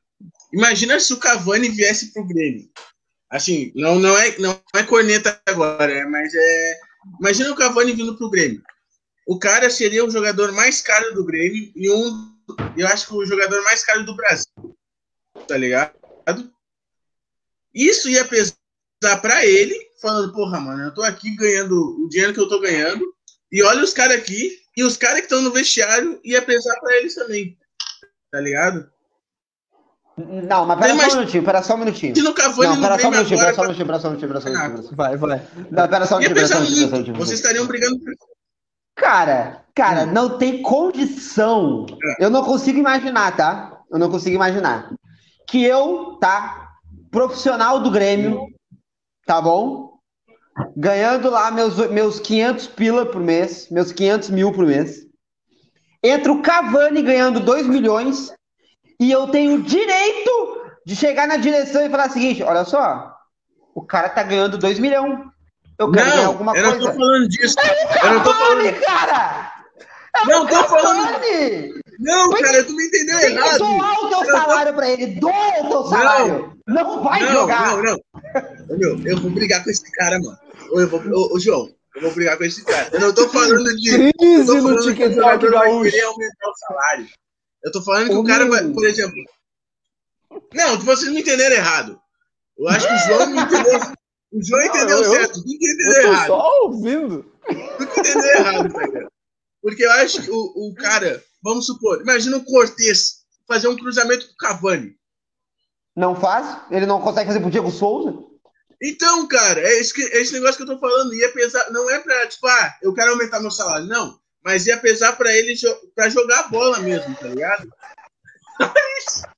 imagina se o Cavani viesse pro Grêmio. Assim, não, não, é, não é corneta agora, é, mas é. Imagina o Cavani vindo pro Grêmio. O cara seria o jogador mais caro do Grêmio e um. Eu acho que o jogador mais caro do Brasil. Tá ligado? Isso ia pesar pra ele, falando, porra, mano, eu tô aqui ganhando o dinheiro que eu tô ganhando. E olha os caras aqui, e os caras que estão no vestiário ia pesar pra eles também. Tá ligado? Não, mas pera só um minutinho, pera só um minutinho. Se Não, pera só um Grêmio minutinho, pera agora, só um minutinho, pera só um minutinho, pera só um minutinho. pera só um Vai, vai. minutinho. Não, pera só um minutinho, pera só um minutinho, um minutinho. Vocês estariam brigando Cara, cara, não tem condição. Eu não consigo imaginar, tá? Eu não consigo imaginar. Que eu, tá? Profissional do Grêmio, tá bom? Ganhando lá meus, meus 500 pila por mês, meus 500 mil por mês. Entra o Cavani ganhando 2 milhões e eu tenho o direito de chegar na direção e falar o seguinte: olha só, o cara tá ganhando 2 milhões. Eu quero ganhar Não, alguma eu não coisa. tô falando disso. Eu não tô falando. cara! Não tô falando. Não, cara, tu me entendeu Tem errado. doar o teu salário pra ele. Doa o teu salário. Não, vai não, jogar. Não, não. Meu, eu vou brigar com esse cara, mano. Ô, eu vou, ô, ô, João, eu vou brigar com esse cara. Eu não tô falando de. Eu Crise tô no falando que o TikTok gaúcho. querer aumentar o salário. Eu tô falando que Ô, o cara vai, por exemplo. Não, vocês me entenderam errado. Eu acho que o João me entendeu. O João Não, entendeu eu- eu- certo. Tu entendeu Eu tô errado. só ouvindo. Tu entendeu errado, tá ligado? Porque eu acho que o, o cara, vamos supor, imagina o Cortez fazer um cruzamento com o Cavani. Não faz? Ele não consegue fazer pro Diego Souza? Então, cara, é esse, que- é esse negócio que eu tô falando. Ia pesar, não é pra, tipo, ah, eu quero aumentar meu salário. Não. Mas ia pesar pra ele jo pra jogar a bola mesmo, tá ligado?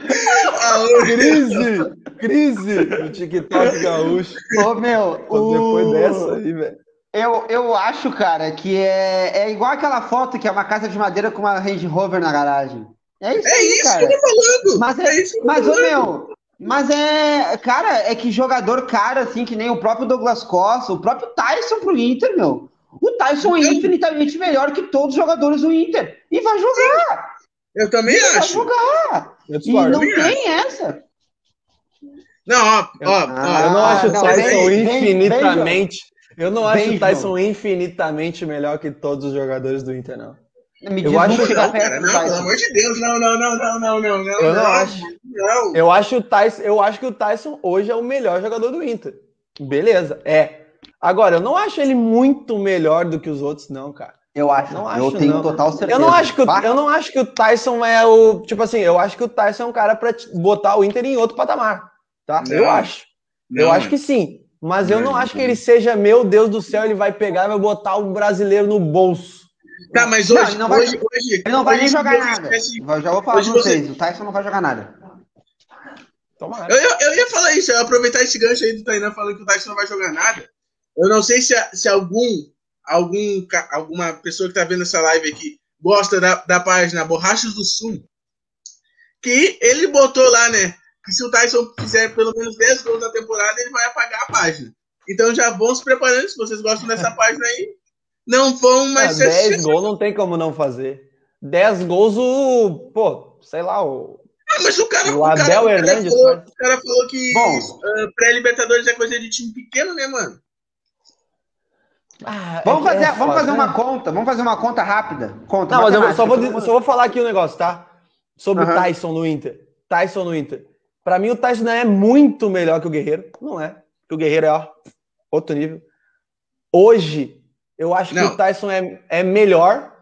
Ah, ô, Crise! Crise no TikTok gaúcho. Ô, meu, o... Depois dessa aí, velho. Eu, eu acho, cara, que é, é igual aquela foto que é uma casa de madeira com uma Range Rover na garagem. É isso é aí, isso cara. que eu tô falando. Mas é, é, isso que eu tô mas, ô, falando. meu, mas é, cara, é que jogador cara, assim, que nem o próprio Douglas Costa, o próprio Tyson pro Inter, meu. O Tyson é infinitamente melhor que todos os jogadores do Inter. E vai jogar, Eu também e vai acho. jogar. Eu E não tem essa. Não, ó, ó, Ah, Eu não ó. acho o Tyson vem, vem, infinitamente. eu não acho o Tyson infinitamente melhor que todos os jogadores do Inter, não. Me Eu acho que chega Não, cara, não, pelo amor de Deus, não, não, não, não, não, não, não. Eu não acho. Não. Eu acho o Tyson, eu acho que o Tyson hoje é o melhor jogador do Inter. Beleza, é. Agora, eu não acho ele muito melhor do que os outros, não, cara. Eu acho, Não eu acho, tenho não. total certeza. Eu não acho que o, eu não acho que o Tyson é o, tipo assim, eu acho que o Tyson é um cara pra te- botar o Inter em outro patamar, tá? Não. Eu acho. eu Não, acho que sim, mas eu Não, acho que ele seja, meu Deus do céu, ele vai pegar e vai botar o brasileiro no bolso. Tá, mas Não, hoje, ele não vai- hoje, hoje, Ele não vai hoje nem jogar você nada. Eu já vou falar Hoje pra você- vocês, o Tyson não vai jogar nada. Tomara. Eu, ia- eu ia falar isso, eu ia aproveitar esse gancho aí do Tainan falando que o Tyson não vai jogar nada. Eu não sei se, se algum, algum, alguma pessoa que tá vendo essa live aqui gosta da, da página Borrachas do Sul. Que ele botou lá, né? Que se o Tyson fizer pelo menos 10 gols na temporada, ele vai apagar a página. Então já vão se preparando, se vocês gostam dessa página aí. Não vão Ah, mais ser 10 gols não tem como não fazer. 10 gols, o. Pô, sei lá, o. Ah, mas o cara, O o cara, Abel o cara Hernandes falou, o cara falou que Bom. ah, pré-Libertadores é coisa de time pequeno, né, mano? Ah, Vamos é que fazer, é vamos foda, fazer né? uma conta, vamos fazer uma conta rápida. Conta, Não, mas eu só vou, só vou falar aqui um negócio, tá? Sobre o Tyson no Inter. Tyson no Inter. Pra mim, o Tyson não é muito melhor que o Guerreiro. Não é. Porque o Guerreiro é ó, outro nível. Hoje, eu acho que Não. o Tyson é, é melhor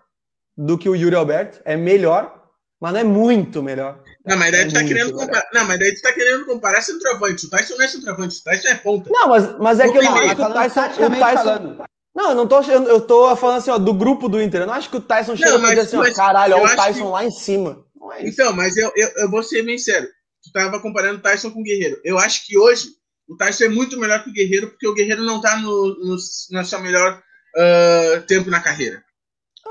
do que o Yuri Alberto. É melhor, mas não é muito melhor. Não, mas daí É tu tá querendo comparar. Não, mas daí tu tá querendo comparar centroavante. O Tyson não é centroavante, o Tyson é ponta. Não, mas, mas é que eu não acho que o falando Tyson. O Tyson falando. Não, eu não tô, eu, eu tô falando assim, ó, do grupo do Inter. Eu não acho que o Tyson chega Não, pra mas- assim, ó, caralho, olha o Tyson que- lá em cima. É. Então, mas eu, eu, eu vou ser bem sério. Tu tava comparando o Tyson com o Guerreiro. Eu acho que hoje o Tyson é muito melhor que o Guerreiro, porque o Guerreiro não tá no, no, no seu melhor ah, tempo na carreira.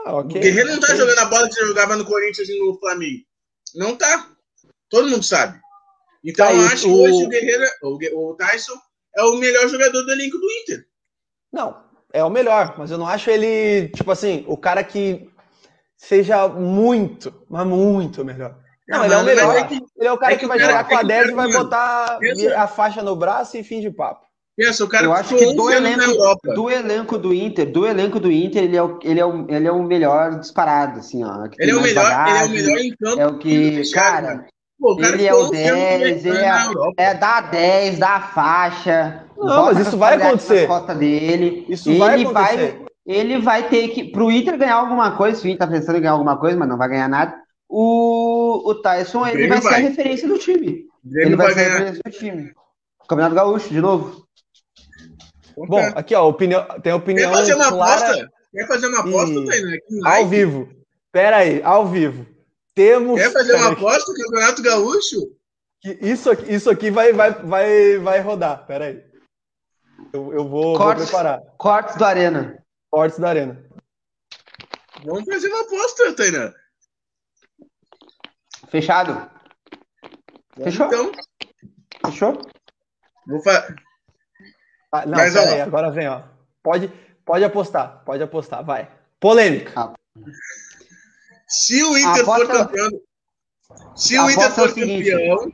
Ah, ok. O Guerreiro não tá ok. jogando a bola que jogava no Corinthians e no Flamengo. Não tá. Todo mundo sabe. Então Tá, eu acho o- que hoje o Guerreiro, o, o Tyson é o melhor jogador do elenco do Inter. Não, é o melhor, mas eu não acho ele, tipo assim, o cara que seja muito, mas muito melhor. Não, ele é o melhor. é que- Ele é o cara é que que vai o cara- jogar com é a que o 10 e cara, vai botar pensa- a faixa no braço e fim de papo. Pensa, o cara Eu acho que do 11 anos na elenco, Europa. do elenco do Inter, do elenco do Inter, ele é o, ele é o, ele é o melhor disparado, assim, ó. que tem Ele é o melhor, ele é o bagagem, melhor em campo. É o que, cara, mano. Pô, cara ele é o 11 anos 10, ele é, é da 10, da faixa. Não, mas a isso vai acontecer. costas dele. Isso ele vai vai, acontecer. ele vai ter que, pro Inter ganhar alguma coisa, se o Inter tá pensando em ganhar alguma coisa, mas não vai ganhar nada, o, o Tyson, ele Grêmio vai ser a vai. referência do time. O Grêmio Ele vai, vai ser a ganhar. referência do time. Campeonato Gaúcho, de novo. Bom, aqui, ó, opinião, tem Quer opinião fazer uma clara aposta? Quer fazer uma aposta, e- ao vivo. Pera aí, ao vivo. Temos. Quer fazer uma aposta no Campeonato Gaúcho? Isso aqui, isso aqui vai, vai, vai, vai rodar. Pera aí. Eu, eu vou, vou Cortes. preparar. Cortes do Arena. Cortes da Arena. Vamos fazer uma aposta, Tainá. Fechado? Fechou? Então, Fechou? vou fa... Ah, não, Mas, pera ó. aí, agora vem, ó. Pode, pode apostar, pode apostar, vai. Polêmica. se o Inter Aposta- for campeão. Se o Inter é o for seguinte. campeão.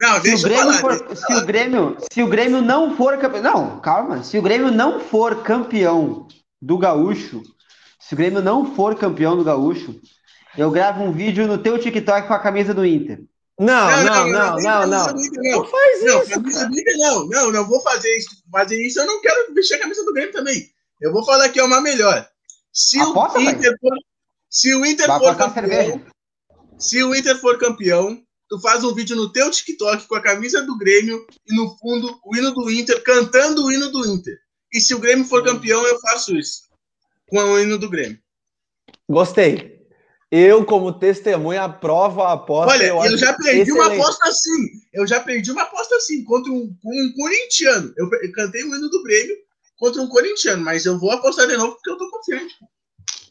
Não, Se o, Grêmio falar. for- se falar. o Grêmio, se o Grêmio não for campeão, não, calma. Se o Grêmio não for campeão do Gaúcho, se o Grêmio não for campeão do Gaúcho, eu gravo um vídeo no teu TikTok com a camisa do Inter. Não, não, não, não, não. Não Não, faz não, isso, camisa do Inter não. Não, não vou fazer isso. Fazer isso, eu não quero vestir a camisa do Grêmio também. Eu vou falar que é uma melhor. Se Aposta, o Inter for, se o Inter for campeão, se o Inter for campeão, tu faz um vídeo no teu TikTok com a camisa do Grêmio e no fundo o hino do Inter, cantando o hino do Inter. E se o Grêmio for campeão, eu faço isso. Com o hino do Grêmio. Gostei. Eu, como testemunha, aprovo a aposta. Olha, eu, acho já perdi uma excelente. aposta assim. Eu já perdi uma aposta assim contra um, com um corintiano. Eu, eu cantei o hino do Grêmio contra um corintiano, mas eu vou apostar de novo porque eu tô confiante.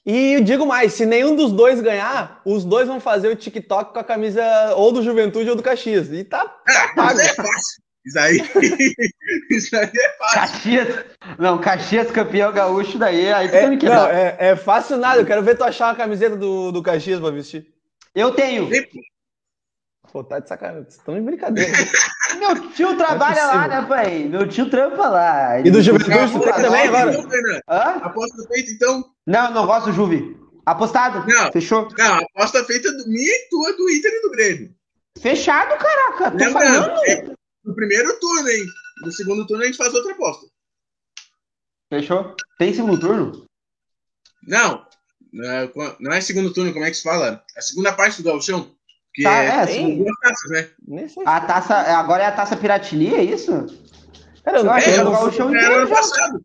E eu digo mais, se nenhum dos dois ganhar, os dois vão fazer o TikTok com a camisa ou do Juventude ou do Caxias. E tá. Ah, pago. isso aí é fácil. Isso aí, isso aí é fácil. Caxias, não, Caxias campeão gaúcho, daí aí tu É, me não, é, é fácil nada. Eu quero ver tu achar uma camiseta do, do Caxias pra vestir. Eu tenho. Pô, tá de sacanagem. Vocês estão de brincadeira. Meu tio trabalha lá, né, pai? Meu tio trampa lá. E do Juventude tu tem também agora? Aposta feita, então. Não, não gosto do Juve. Apostado? Não. Fechou? Não, aposta feita do, minha e tua do Inter e do Grêmio. Fechado, caraca. Tô Lembrando, falando. é no primeiro turno, hein? No segundo turno a gente faz outra aposta. Fechou? Tem segundo turno? Não, não é, é segundo turno, como é que se fala? É a segunda parte do gauchão. Que Tá, é, é, duas taças, né? A taça, agora é a taça Piratini, é isso? Cara, eu eu não achei É, o Era inteiro ano passado.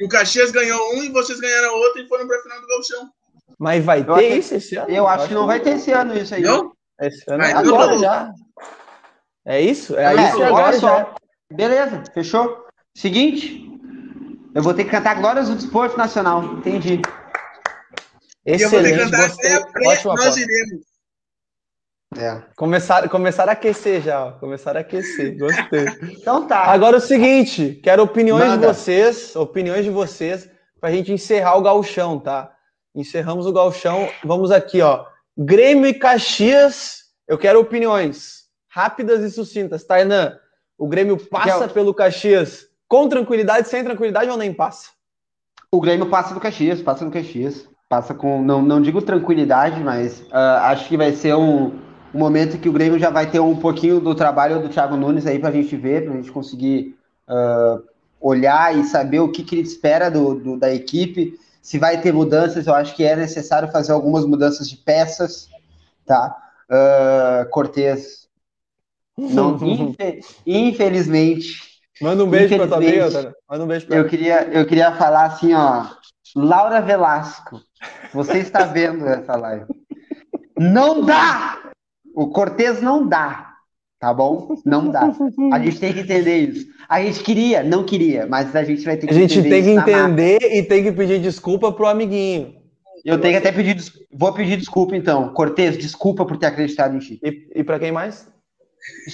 E o Caxias ganhou um e vocês ganharam outro e foram pra final do gauchão. Mas vai ter achei- isso esse ano? Eu acho que não vai ter esse ano isso aí. Não? Esse ano Vai, é agora não. já. É isso? É, É, isso agora olha só. já. Beleza, fechou? Seguinte, eu vou ter que cantar Glórias do Desporto Nacional. Entendi. E eu vou ter que Excelente, cantar gostei. até a Ótima nós iremos. É. Começar, começar a aquecer já, ó. Começar a aquecer. Gostei. Então tá. Agora é o seguinte, quero opiniões Manda. de vocês, opiniões de vocês, pra gente encerrar o gauchão, tá? Encerramos o gauchão, vamos aqui, ó. Grêmio e Caxias, eu quero opiniões rápidas e sucintas. Tainan, o Grêmio passa Miguel. pelo Caxias com tranquilidade, sem tranquilidade ou nem passa? O Grêmio passa do Caxias, passa do Caxias. Passa com, não, não digo tranquilidade, mas ah, acho que vai ser um, um momento que o Grêmio já vai ter um pouquinho do trabalho do Thiago Nunes aí pra gente ver, pra gente conseguir ah, olhar e saber o que, que ele espera do, do- da equipe. Se vai ter mudanças, eu acho que é necessário fazer algumas mudanças de peças, tá? Uh, Cortez, não, infe- infelizmente, Manda um beijo pra tua amiga. Manda um beijo pra eu ela. queria, eu queria falar assim, ó. Laura Velasco, você está vendo essa live. Não dá! O Cortez não dá, tá bom? Não dá. A gente tem que entender isso. A gente queria, não queria, mas a gente vai ter que A gente entender tem que entender e tem que pedir desculpa pro amiguinho. Eu tenho que até pedir, vou pedir desculpa então. Cortez, desculpa por ter acreditado em ti. E, e para quem mais?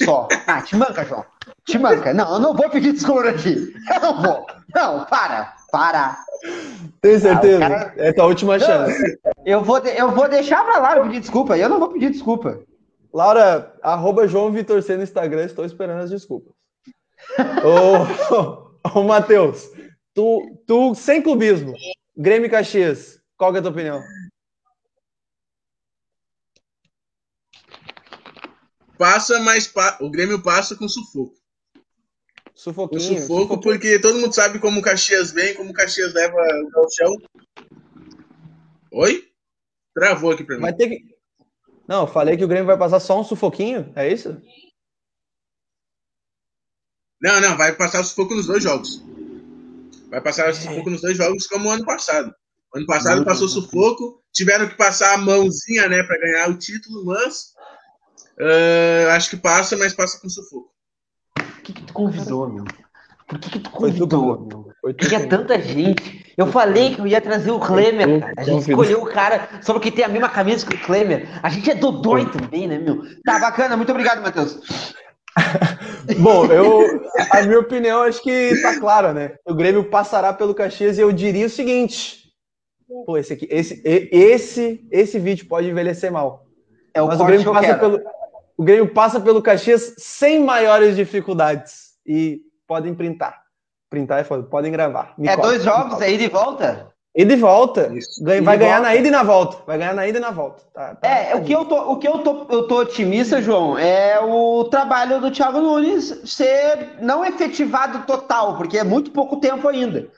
Só. Ah, te manca, João. Te manca. Não, eu não vou pedir desculpa pra ti. Eu não vou. Não, para. Para. Tenho certeza. Ah, cara- É tua última chance. Eu vou, eu vou deixar pra lá eu pedir desculpa. Eu não vou pedir desculpa. Laura, arroba João Vitor C no Instagram, estou esperando as desculpas. ô, ô, ô Matheus, tu, tu, sem clubismo, Grêmio e Caxias, qual que é a tua opinião? Passa, mas pa... o Grêmio passa com sufoco. Sufoquinho. Com sufoco, sufoco, porque todo mundo sabe como o Caxias vem, como o Caxias leva o chão. Oi? Travou aqui pra mim. Vai ter que... Não, eu falei que o Grêmio vai passar só um sufoquinho, é isso? Não, não, vai passar o sufoco nos dois jogos. Vai passar o é. sufoco nos dois jogos, como o ano passado. Ano passado Muito passou bom. sufoco, tiveram que passar a mãozinha, né, para ganhar o título, mas uh, acho que passa, mas passa com sufoco. Por que, que tu convidou, meu? Por que, que tu convidou, meu? É tanta gente. Eu falei que eu ia trazer o Klemer, cara. A gente escolheu o cara só porque tem a mesma camisa que o Klemer. A gente é dodói também, né, meu? Tá bacana, muito obrigado, Matheus. Bom, eu, a minha opinião acho que tá clara, né? O Grêmio passará pelo Caxias e eu diria o seguinte: pô, esse aqui, esse, esse, esse vídeo pode envelhecer mal. É o Mas o Grêmio passa pelo, o Grêmio passa pelo Caxias sem maiores dificuldades e podem printar. Printar é foda, podem gravar. Me é dois jogos, é ida e volta? Ida e volta. Isso. Vai e ganhar volta. na ida e na volta. Vai ganhar na ida e na volta. Tá, tá, é, tá o que, eu tô, o que eu tô, eu tô otimista, João, é o trabalho do Thiago Nunes ser não efetivado total, porque é muito pouco tempo ainda.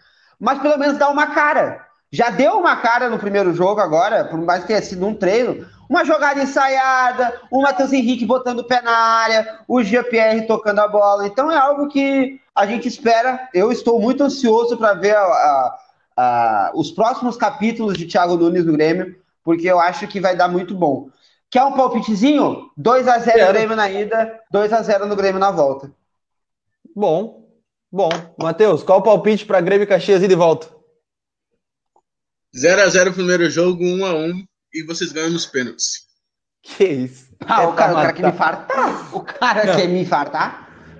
Mas pelo menos dar uma cara. Já deu uma cara no primeiro jogo agora, por mais que tenha sido um treino. Uma jogada ensaiada, o Matheus Henrique botando o pé na área, o Jean-Pierre tocando a bola. Então é algo que a gente espera. Eu estou muito ansioso para ver a, a uh, os próximos capítulos de Thiago Nunes no Grêmio, porque eu acho que vai dar muito bom. Quer um palpitezinho? 2 a 0 no Grêmio na ida, 2 a 0 no Grêmio na volta. Bom, bom. Matheus, qual o palpite para Grêmio Caxias ida e volta? 0 a 0 primeiro jogo, 1 a 1 e vocês ganham nos pênaltis. Que isso? Ah, é o cara, o cara quer me infartar? O cara não. quer me?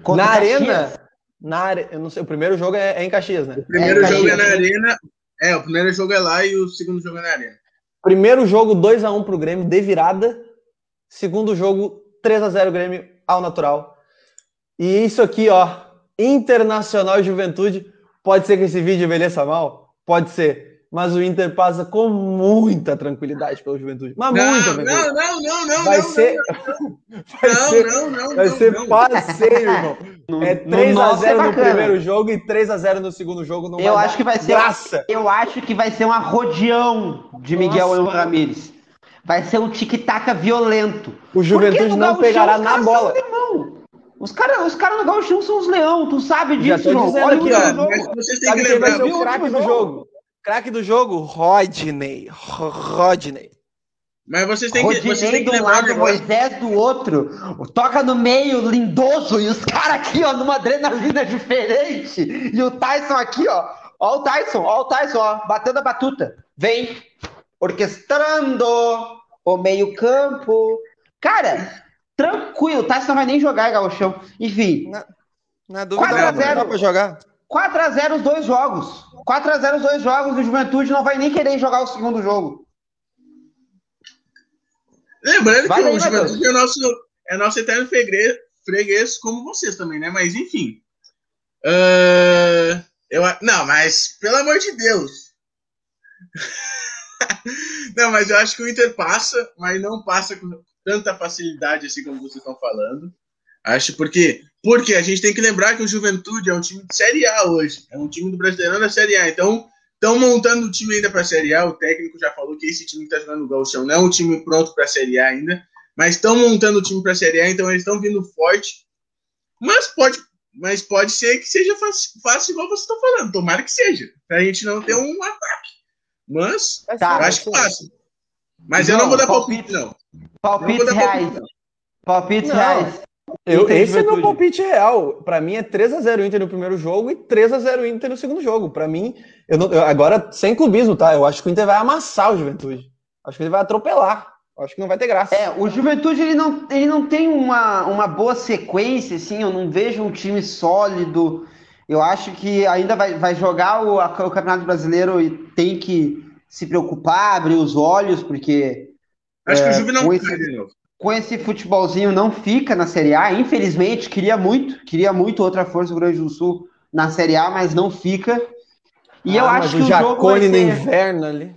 Contra na arena, na eu não sei, o primeiro jogo é, é em Caxias, né? O primeiro é jogo é na Arena. É, o primeiro jogo é lá e o segundo jogo é na Arena. Primeiro jogo 2 x 1 pro Grêmio de virada. Segundo jogo 3 x 0 Grêmio ao natural. E isso aqui, ó, Internacional Juventude. Pode ser que esse vídeo envelheça mal? Pode ser mas o Inter passa com muita tranquilidade pela Juventude. Mas não, muita tranquilidade. Não, não, não, não. Vai não, ser. Não, vai não, ser, não, não, vai ser não, passeio, irmão. No, é 3x0 no, no primeiro jogo e 3x0 no segundo jogo. Não eu acho que vai ser. Graça. Eu acho que vai ser uma rodeão de Miguel Nossa. Ramírez. Vai ser um tic-tac violento. O Juventude não pegará na bola. Os caras os cara no Gauchão são os leão, tu sabe disso, Já tô dizendo aqui, ó. Mas vocês têm que lembrar. o craque do jogo. Craque do jogo, Rodney. Rodney. Mas vocês têm Rodinei que, vocês têm que do lado, agora. Moisés do outro. Toca no meio, lindoso. E os caras aqui, ó, numa adrenalina diferente. E o Tyson aqui, ó. Ó o Tyson, ó o Tyson, ó. Batendo a batuta. Vem orquestrando o meio campo. Cara, tranquilo. O Tyson não vai nem jogar, galochão. Enfim. Na, na dúvida, 4 a 0 pra jogar. 4 a 0 os dois jogos. 4 a 0 os dois jogos, o Juventude não vai nem querer jogar o segundo jogo. Lembrando que o Juventude é nosso, é nosso eterno freguês, freguês, como vocês também, né? Mas enfim. Uh, eu, não, mas pelo amor de Deus. não, mas eu acho que o Inter passa, mas não passa com tanta facilidade assim como vocês estão falando. Acho porque porque a gente tem que lembrar que o Juventude é um time de Série A hoje. É um time do Brasileirão da Série A. Então, estão montando o time ainda para a Série A. O técnico já falou que esse time que está jogando no Gauchão não é um time pronto para a Série A ainda. Mas estão montando o time para a Série A, então eles estão vindo forte. Mas pode, mas pode ser que seja fácil, fácil igual você está falando. Tomara que seja. Para a gente não ter um ataque. Mas tá, eu acho que fácil. Mas não, eu não vou dar palpite, não. Palpite reais. Palpite reais. Eu, esse é meu palpite real. Para mim é 3 a 0 Inter no primeiro jogo e 3 a 0 Inter no segundo jogo. Para mim, eu, não, eu agora sem clubismo, tá? Eu acho que o Inter vai amassar o Juventude. Acho que ele vai atropelar. Acho que não vai ter graça. É, o Juventude ele não, ele não tem uma, uma boa sequência, assim. Eu não vejo um time sólido. Eu acho que ainda vai, vai jogar o, a, o Campeonato Brasileiro e tem que se preocupar, abrir os olhos, porque. Acho é, que o é, Juventude não esse... cai novo. Com esse futebolzinho não fica na Série A. Infelizmente, queria muito, queria muito outra força do Grande do Sul na Série A, mas não fica. E ah, eu acho que o, o jogo vai ser... no inverno ali.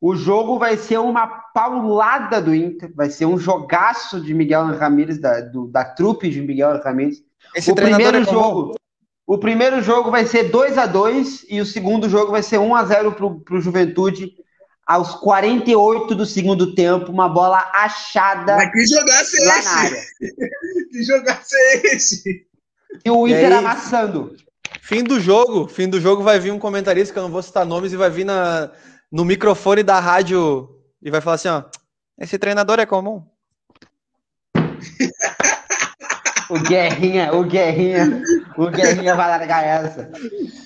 O jogo vai ser uma paulada do Inter, vai ser um jogaço de Miguel Ramírez, da, do, da trupe de Miguel Ramírez. Esse o primeiro é jogo, o primeiro jogo vai ser 2 a 2 e o segundo jogo vai ser 1 a 0 pro, pro Juventude aos 48 do segundo tempo, uma bola achada. Mas que jogasse é lá esse? na área. que jogasse é esse? E o E Inter aí? amassando. Fim do jogo, fim do jogo vai vir um comentarista que eu não vou citar nomes e vai vir na, no microfone da rádio e vai falar assim, ó, esse treinador é comum. O Guerrinha, o Guerrinha, o Guerrinha vai largar essa.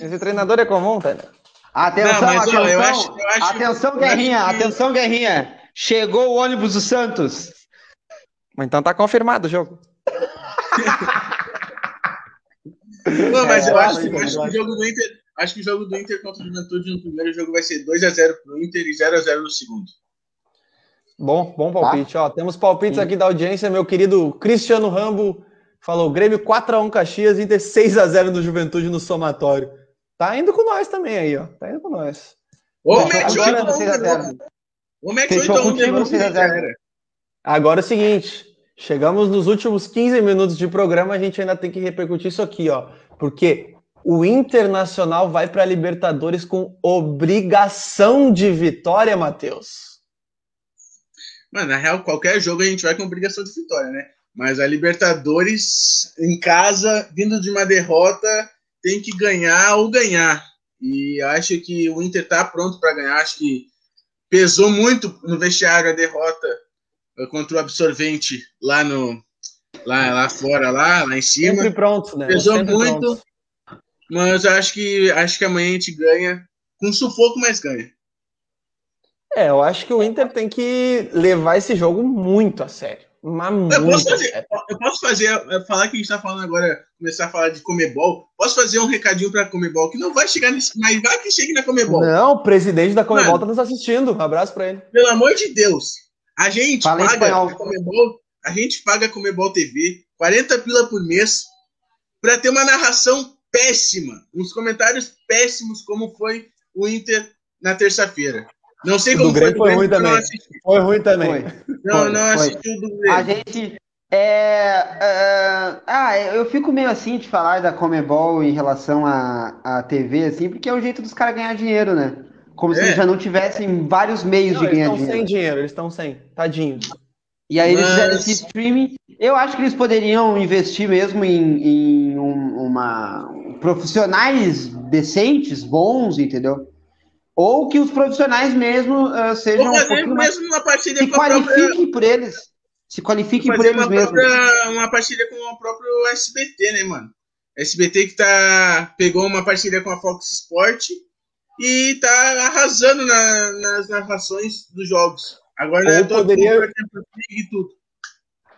Esse treinador é comum, velho. Atenção, Não, mas, ó, atenção, eu acho- eu acho- atenção, eu Guerrinha, que- atenção, Guerrinha. Chegou o ônibus do Santos. Então tá confirmado o jogo. Não, mas É, eu eu acho, que- acho que o jogo do Inter. Acho que o jogo do Inter contra o Juventude no primeiro jogo vai ser 2x0 pro Inter e 0x0 no segundo. Bom, bom palpite. Ó, temos palpites Sim. aqui da audiência. Meu querido Cristiano Rambo falou: Grêmio 4x1 Caxias, Inter 6x0 no Juventude no somatório. Tá indo com nós também aí, ó. Tá indo com nós. Fechou mete contigo 8 no a 1 6 a de 0. novo. Ou mete Fechou 8 a 1 de contigo no novo. 6 a 0. já era. Agora é o seguinte: chegamos nos últimos 15 minutos de programa, a gente ainda tem que repercutir isso aqui, ó. Porque o Internacional vai para Libertadores com obrigação de vitória, Matheus. Mano, na real, qualquer jogo a gente vai com obrigação de vitória, né? Mas a Libertadores em casa, vindo de uma derrota, tem que ganhar ou ganhar. E acho que o Inter tá pronto para ganhar. Acho que pesou muito no vestiário a derrota eh, contra o Absorvente lá no lá, lá fora, lá, lá em cima. Sempre pronto, né? Pesou Sempre muito, pronto. mas acho que acho que amanhã a gente ganha com sufoco, mas ganha. É, eu acho que o Inter tem que levar esse jogo muito a sério. Mas Eu muito posso fazer, eu posso fazer, falar que a gente tá falando agora, começar a falar de Comebol. Posso fazer um recadinho pra Comebol que não vai chegar nesse, mas vai que chegue na Comebol. Não, o presidente da Comebol Mano. tá nos assistindo. Um abraço pra ele. Pelo amor de Deus. A gente Fala paga a Comebol, a gente paga a Comebol TV, 40 pila por mês, pra ter uma narração péssima, uns comentários péssimos como foi o Inter na terça-feira. Não sei como do Grêmio foi ruim também. Foi ruim também. Foi. Não, Foi, não assisti o do A Grêmio. gente. É, é, ah, eu fico meio assim de falar da Comebol em relação à, à TV, assim, porque é o jeito dos caras ganhar dinheiro, né? Como se É. eles já não tivessem vários meios Não, de eles ganhar estão dinheiro. sem dinheiro, eles estão sem. Tadinhos. E aí eles Mas- fizeram esse streaming. Eu acho que eles poderiam investir mesmo em, em um- uma profissionais decentes, bons, entendeu? Ou que os profissionais mesmo ah, sejam um fazer mais- mesmo uma parceria se com a própria qualifiquem por eles. Se qualifiquem por eles mesmos. própria, uma parceria com o próprio SBT, né, mano? SBT que tá, pegou uma parceria com a Fox Sport e tá arrasando na- nas narrações dos jogos. Agora Ou é poderia-.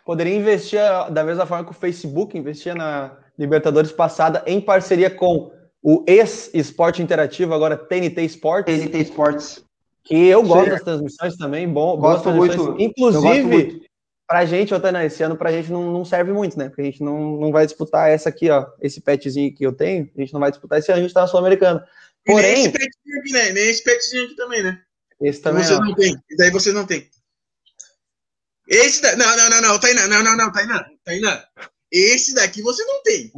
Poderia investir ah, da mesma forma que o Facebook investia na Libertadores passada em parceria com o ex-esporte interativo, agora TNT Sports, TNT Sports. que eu gosto Sim. das transmissões também, bom, Gosto muito. Inclusive, muito. pra gente, Otana, esse ano pra gente não, não serve muito, né? Porque a gente não, não vai disputar essa aqui, ó, esse petzinho que eu tenho, a gente não vai disputar esse ano, a gente tá na Sul-Americana. E nem Porém, esse petzinho aqui, né? Nem esse petzinho aqui também, né? esse também, você ó, não tem. E daí você não tem. Esse da... Não, não, não, não, Tainá, não, não, não, Tainá, Tainá. Esse daqui você não tem.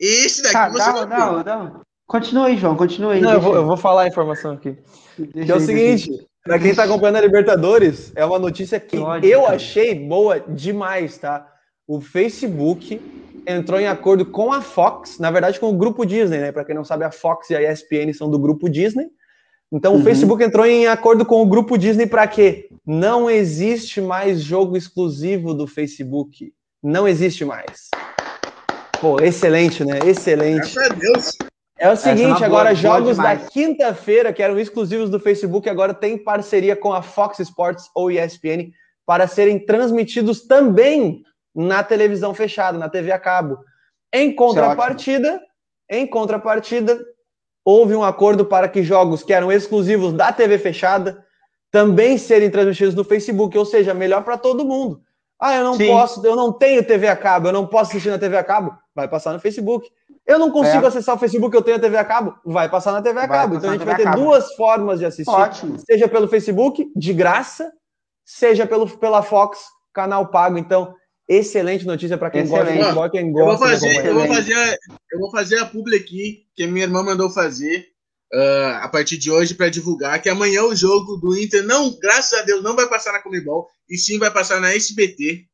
Esse daqui Tá, você não, não, não, não. Continua aí, João, continua aí. Não, eu vou, eu vou falar a informação aqui. deixa Que é o aí, seguinte, pra quem tá acompanhando a Libertadores, é uma notícia que Que ódio, eu cara. achei boa demais, tá? O Facebook entrou em acordo com a Fox, na verdade com o grupo Disney, né? Pra quem não sabe, a Fox e a ESPN são do grupo Disney. Então Uhum. o Facebook entrou em acordo com o grupo Disney pra quê? Não existe mais jogo exclusivo do Facebook. Não existe mais. Pô, excelente, né? Excelente. Graças a Deus. É o é seguinte, boa- agora boa jogos da demais. quinta-feira, que eram exclusivos do Facebook, agora tem parceria com a Fox Sports ou ESPN para serem transmitidos também na televisão fechada, na TV a cabo. Em contrapartida, em contrapartida, houve um acordo para que jogos que eram exclusivos da TV fechada também serem transmitidos no Facebook, ou seja, melhor para todo mundo. Ah, eu não Sim. posso, eu não tenho TV a cabo, eu não posso assistir na TV a cabo, vai passar no Facebook. Eu não consigo é. acessar o Facebook, eu tenho a TV a cabo, vai passar na TV a cabo. Então a gente vai ter duas formas de assistir, Ótimo. seja pelo Facebook, de graça, seja pelo, pela Fox, canal pago. Então, excelente notícia para quem excelente. gosta de futebol, quem gosta. Eu vou fazer, eu vou fazer, eu vou fazer a publi aqui que minha irmã mandou fazer uh, a partir de hoje para divulgar que amanhã o jogo do Inter não, graças a Deus, não vai passar na Comebol e sim vai passar na SBT.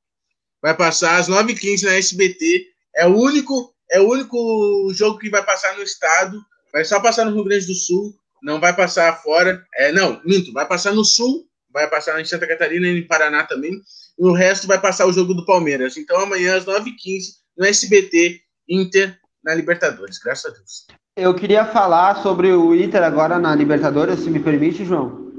Vai passar às 9h15 na SBT. É o único, é o único jogo que vai passar no estado. Vai só passar no Rio Grande do Sul, não vai passar fora. É, não, minto, vai passar no Sul, vai passar em Santa Catarina e em Paraná também. E o resto vai passar o jogo do Palmeiras. Então amanhã às 9h15 no SBT Inter na Libertadores, graças a Deus. Eu queria falar sobre o Inter agora na Libertadores, se me permite, João.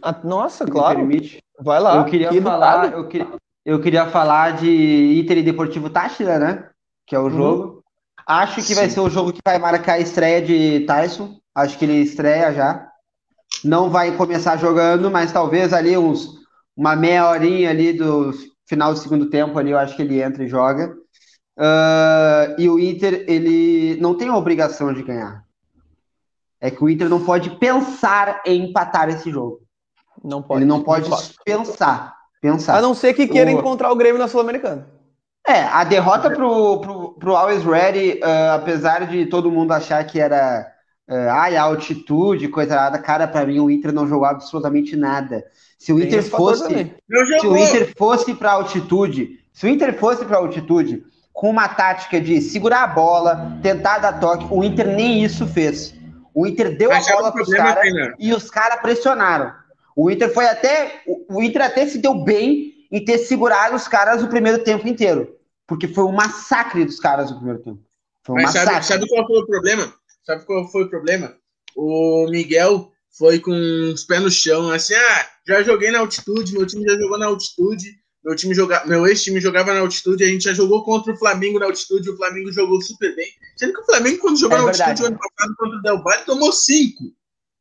Ah, nossa, se claro. permite. Vai lá. Eu queria que falar, eu, que, eu queria falar de Inter e Deportivo Táchira, né? Que é o uhum. jogo. Acho que Sim. vai ser o jogo que vai marcar a estreia de Tyson. Acho que ele estreia já. Não vai começar jogando, mas talvez ali uns uma meia horinha ali do final do segundo tempo ali, eu acho que ele entra e joga. Uh, e o Inter, ele não tem a obrigação de ganhar. É que o Inter não pode pensar em empatar esse jogo. Não pode. Ele não pode, não pode. pensar, pensar. A não ser que queira o... encontrar o Grêmio na Sul-Americana. É, a derrota pro, pro, pro Always Ready, uh, apesar de todo mundo achar que era uh, ai, a altitude, coisa nada, cara, para mim o Inter não jogou absolutamente nada. Se o Inter fosse, se o Inter fosse para altitude, se o Inter fosse para altitude, com uma tática de segurar a bola, tentar dar toque. O Inter nem isso fez. O Inter deu Mas a bola para os caras e os caras pressionaram. O Inter foi até. O Inter até se deu bem em ter segurado os caras o primeiro tempo inteiro. Porque foi um massacre dos caras no primeiro tempo. Foi um Mas sabe, sabe, qual foi o problema? Sabe qual foi o problema? O Miguel foi com os pés no chão, assim, ah, já joguei na altitude, meu time já jogou na altitude, meu time joga, meu ex-time jogava na altitude, a gente já jogou contra o Flamengo na altitude, o Flamengo jogou super bem. Sendo que o Flamengo, quando jogou é na verdade. altitude o ano passado contra o Del Valle, tomou cinco.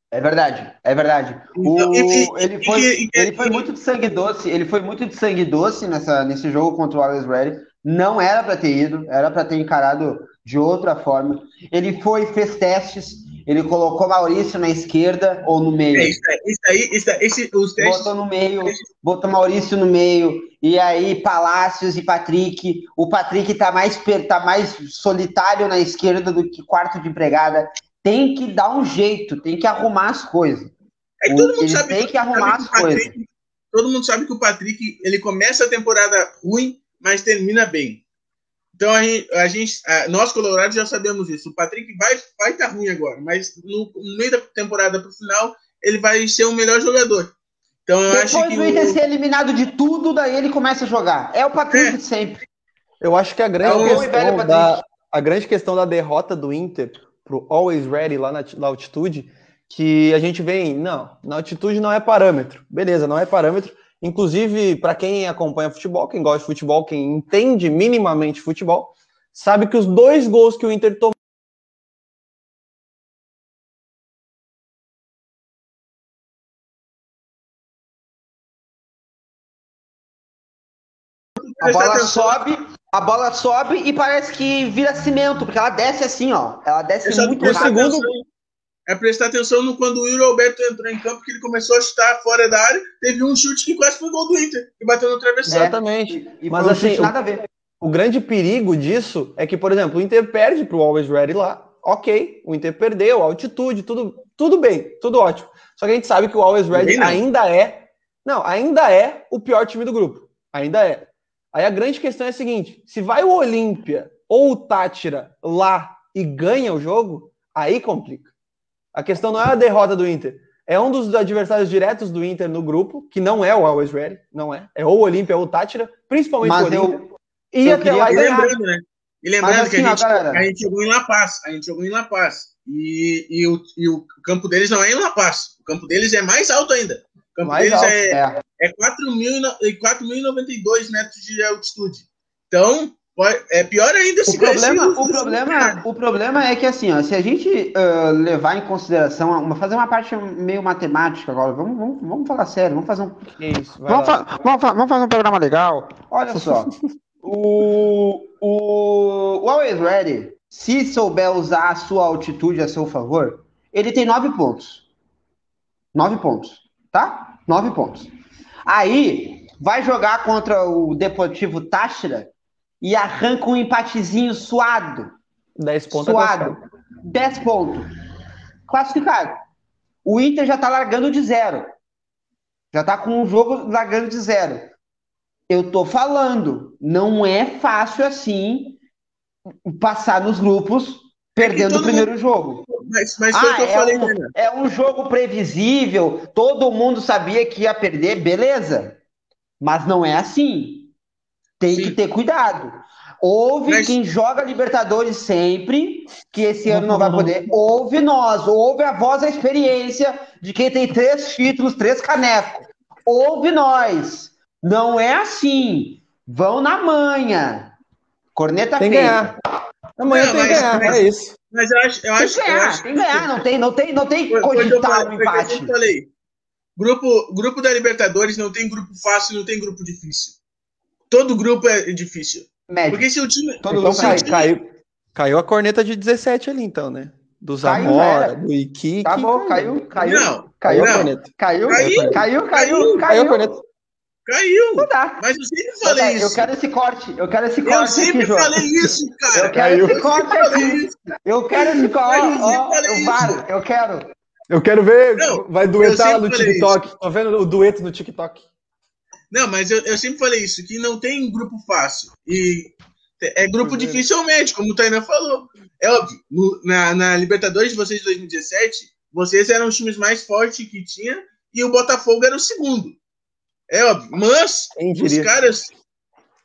É verdade, é verdade. Então, o, e, ele foi, ele foi muito de sangue doce, ele foi muito de sangue doce nessa, nesse jogo contra o Always Ready. Não era para ter ido, era para ter encarado de outra forma. Ele foi, fez testes, ele colocou Maurício na esquerda ou no meio? É, isso aí, isso aí, isso aí esse, os testes... Botou no meio, botou Maurício no meio, e aí Palácios e Patrick. O Patrick tá mais, tá mais solitário na esquerda do que quarto de empregada. Tem que dar um jeito, tem que arrumar as coisas. É todo mundo sabe tem que, que arrumar as coisas. Todo mundo sabe que o Patrick ele começa a temporada ruim, mas termina bem. Então a gente, a gente a, nós colorados já sabemos isso. O Patrick vai vai estar tá ruim agora, mas no, no, meio da temporada para o final ele vai ser o melhor jogador. Então eu Depois acho que o Inter ser eliminado de tudo, daí ele começa a jogar. É o Patrick é. sempre. Eu acho que a grande é questão da a grande questão da derrota do Inter pro Always Ready lá na, na altitude, que a gente vem, não, na altitude não é parâmetro. Beleza, não é parâmetro Inclusive, para quem acompanha futebol, quem gosta de futebol, quem entende minimamente futebol, sabe que os dois gols que o Inter tomou A bola sobe, a bola sobe e parece que vira cimento, porque ela desce assim, ó. Ela desce muito rápido. Segundo, é prestar atenção no quando o Yuri Alberto entrou em campo, que ele começou a chutar fora da área, teve um chute que quase foi gol do Inter, e bateu no travesseiro. Exatamente. E, Mas assim, nada a ver. O, o grande perigo disso é que, por exemplo, o Inter perde para o Always Ready lá, ok, o Inter perdeu, altitude, tudo, tudo bem, tudo ótimo. Só que a gente sabe que o Always Ready ainda é, não, ainda é o pior time do grupo, ainda é. Aí a grande questão é a seguinte: se vai o Olímpia ou o Tátira lá e ganha o jogo, aí complica. A questão não é a derrota do Inter. É um dos adversários diretos do Inter no grupo, que não é o Always Ready, não é. É ou o Olímpia ou o Tátira, principalmente Mas o Olímpia. E até lá e lembrando, né? E lembrando assim, que a gente, a gente, jogou em La Paz. A gente jogou em La Paz. E, e, o, e o campo deles não é em La Paz. O campo deles é mais alto ainda. Alto, é, é. é 4.092 metros de altitude. Então, É pior ainda se o problema, o problema, o problema é que assim, ó, se a gente uh, levar em consideração, uma, fazer uma parte meio matemática agora, vamos, vamos, vamos falar sério, vamos fazer um, Isso, vamos, fa vamos, fa vamos, fazer um programa legal. Olha só, o, o, o Always Ready, se souber usar a sua altitude a seu favor, ele tem nove pontos, nove pontos, tá? Nove pontos. Aí vai jogar contra o Deportivo Táchira e arranca um empatezinho suado. 10 pontos. Suado. 10 pontos. Classificado. O Inter já tá largando de zero. Já tá com um jogo largando de zero. Eu tô falando, não é fácil assim passar nos grupos perdendo é o primeiro mundo... jogo. Mas, mas foi ah, o que eu é falei, um, né? É um jogo previsível, todo mundo sabia que ia perder, beleza. Mas não é assim. Tem Sim. que ter cuidado. Houve Mas... quem joga Libertadores sempre, que esse ano não vai poder. Houve nós, houve a voz da experiência de quem tem três títulos, três canecos. Houve nós. Não é assim. Vão na manha. Corneta tem que ganhar. Amanhã não, tem que ganhar, mas, é isso. Mas eu acho, eu tem acho, que ganhar, acho... tem que ganhar, não tem, não tem, não tem foi, cogitar o um empate. Eu falei. Grupo, grupo da Libertadores não tem grupo fácil, não tem grupo difícil. Todo grupo é difícil. Médio. Porque se o time. Todo então, cai, time... caiu, caiu a corneta de 17 ali, então, né? Do Zamora, do Iquique. Acabou, caiu, caiu. Não, caiu não. a corneta. Caiu, caiu, caiu, caiu. Caiu a corneta. Caiu! Não dá. Mas eu sempre falei tá, isso. Eu quero esse corte. Eu quero esse corte. Eu sempre aqui, falei isso, cara. Eu quero caiu. esse corte aqui. Eu quero esse corte. Ó, eu, varo, eu quero. Eu quero ver. Não, vai duetar no TikTok. Isso. Tô vendo o dueto no TikTok. Não, mas eu, eu sempre falei isso, que não tem grupo fácil. E é grupo difícil médio, como o Tainan falou. É óbvio, no, na, na Libertadores de vocês de 2017, vocês eram os times mais fortes que tinha e o Botafogo era o segundo. É óbvio, mas os caras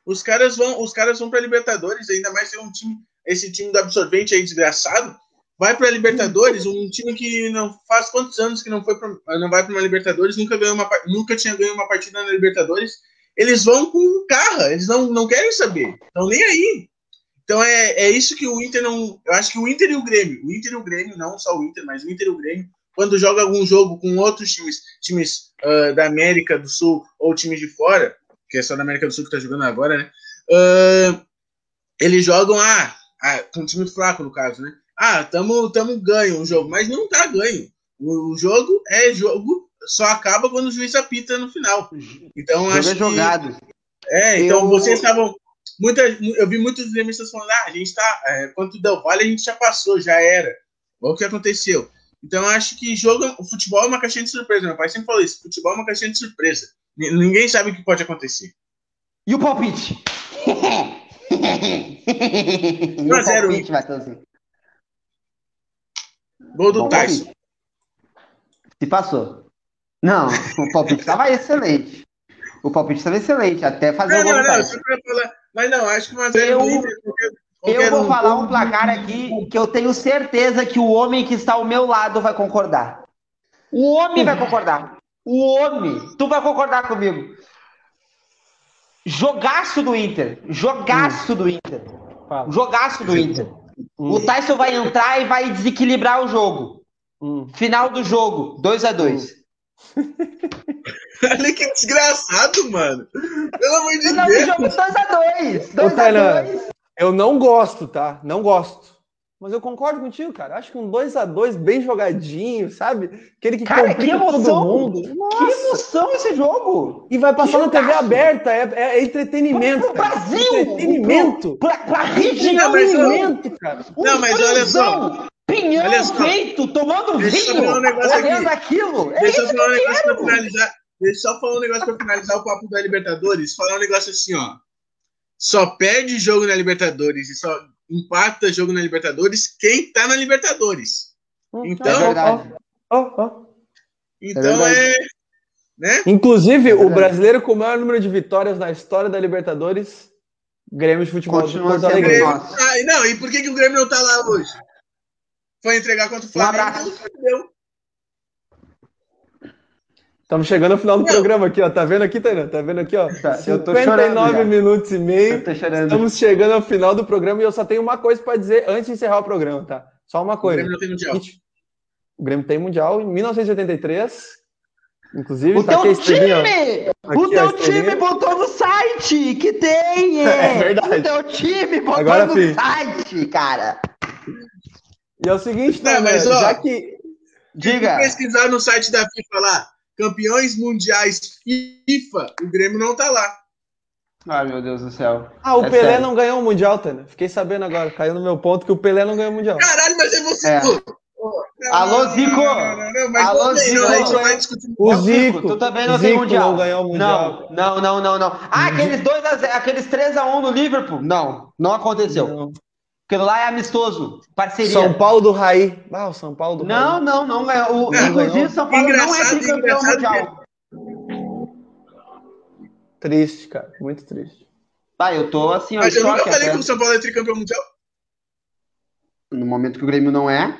os caras vão os caras vão para Libertadores, ainda mais ter um time esse time do absorvente aí desgraçado, vai para Libertadores, um time que não faz quantos anos que não foi pra, não vai para uma Libertadores, nunca ganhou uma nunca tinha ganho uma partida na Libertadores. Eles vão com carro, eles não, não querem saber, estão nem aí. Então é, é isso que o Inter não. Eu acho que o Inter e o Grêmio, o Inter e o Grêmio, não só o Inter, mas o Inter e o Grêmio, quando joga algum jogo com outros times, times uh, da América do Sul ou times de fora, que é só da América do Sul que tá jogando agora, né? Uh, eles jogam ah, ah, com um time fraco, no caso, né? ah, tamo, tamo ganho o jogo, mas não tá ganho. O, o, jogo é jogo, só acaba quando o juiz apita no final. Então jogo acho é jogado. Que, é, então eu... vocês estavam muita, eu vi muitos gremistas falando, ah, a gente tá, é, quanto deu vale a gente já passou, já era. Olha o que aconteceu. Então acho que jogo, o futebol é uma caixinha de surpresa. Meu pai sempre falou isso, futebol é uma caixinha de surpresa. Ninguém sabe o que pode acontecer. E o palpite? 1 a 0 Gol do Bom, Tyson. Se passou. Não, o palpite estava excelente. O palpite estava excelente, até fazer não, o gol não, do Tyson. Não, mas não, acho que uma zero eu, eu vou falar um placar aqui que eu tenho certeza que o homem que está ao meu lado vai concordar. O homem vai concordar. O homem. Tu vai concordar comigo. Jogaço do Inter. Jogaço do Inter. Jogaço do Inter. Hum. O Tyson vai entrar e vai desequilibrar o jogo. Hum. Final do jogo, 2 a 2 hum. Olha que desgraçado, mano. Pelo amor de Deus. Final do jogo, 2 a 2 2 a 2 Eu não gosto, tá? Não gosto. Mas eu concordo contigo, cara. Acho que um 2 a 2 bem jogadinho, sabe? Aquele que cara, que emoção, todo mundo. Nossa. Que emoção esse jogo! E vai passar na TV aberta, é, é entretenimento. Pro, pro Brasil! Entretenimento! Pra, pra região! Entretenimento, cara. Um não, mas olha só. Pinhão olha só. feito, tomando Deixa vinho, um olhando aquilo. É Deixa eu falar um negócio pra finalizar. Deixa eu só falar um negócio pra finalizar o papo da Libertadores. Falar um negócio assim, ó. Só perde jogo na Libertadores e só empata jogo na Libertadores quem tá na Libertadores. Então, é oh, oh. então é, é, né? Inclusive, é o brasileiro com o maior número de vitórias na história da Libertadores, Grêmio de Futebol Continua do Porto Alegre. Ah, não, e por que, que o Grêmio não tá lá hoje? Foi entregar contra o Flamengo. Um Estamos chegando ao final do Não. programa aqui, ó. Tá vendo aqui, Tainan? Tá vendo aqui, ó? Tá, eu tô 59 chorando já. minutos e meio. Estamos chegando ao final do programa e eu só tenho uma coisa para dizer antes de encerrar o programa, tá? Só uma O coisa. Grêmio não tem mundial. O Grêmio tem Mundial em 1983. Inclusive, O tá aqui teu ó. time! Aqui, o teu time botou no site que tem! É verdade. O teu time botou Agora no sim. site, cara! E é o seguinte, Não, tá, mas, né? ó, já que. Diga! pesquisar no site da FIFA lá, campeões mundiais FIFA, o Grêmio não tá lá. Ai, meu Deus do céu. Ah, o É Pelé sério. não ganhou o Mundial, Tana. Fiquei sabendo agora. Caiu no meu ponto que o Pelé não ganhou o Mundial. Caralho, mas é você. É. Não, Alô, Zico! Não, não, não, mas Alô, não, Zico! a gente não vai discutir. O Ô, Zico. Tu também não Zico tem mundial. não ganhou o Mundial. Não, não, não, não, não. Ah, aqueles 2 a 0, aqueles 3 a 1 no Liverpool? Não, não aconteceu. Não. Aquilo lá é amistoso, parceria. São Paulo do Raí. Ah, o São Paulo do Não, Raí. não, não ganhou. O, Não, inclusive. São Paulo não é tricampeão mundial. Triste, cara. Muito triste. Tá, eu tô assim, Mas eu nunca falei até. que o São Paulo é tricampeão mundial. No momento que o Grêmio não é.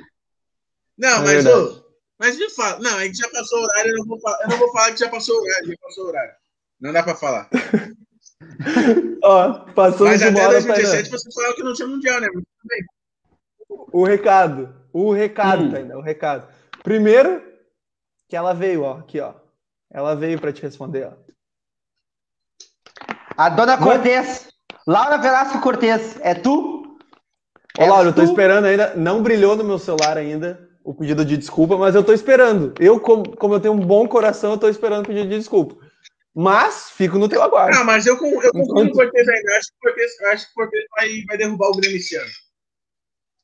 Não, É mas, verdade. ô, mas me fala. Não, a gente já passou o horário, eu não vou falar, eu não vou falar que já passou o horário, já passou o horário. Não dá pra falar. Ó, passou Mas de até uma hora, 2017 Tainan. você falou que não tinha mundial, né? O recado. O recado, Hum. Tainá. O recado. Primeiro, que ela veio, ó. Aqui, ó. Ela veio pra te responder, ó. A dona Cortez. Laura Velasco Cortez. É tu? Ô, É Laura, eu tô tu? esperando ainda. Não brilhou no meu celular ainda o pedido de desculpa, mas eu tô esperando. Eu, como, como eu tenho um bom coração, eu tô esperando o pedido de desculpa. Mas fico no teu aguardo. Não, mas eu, eu confio no Enquanto- Cortez ainda. Acho que o Cortez, acho que o Cortez vai, vai derrubar o Grêmio esse ano.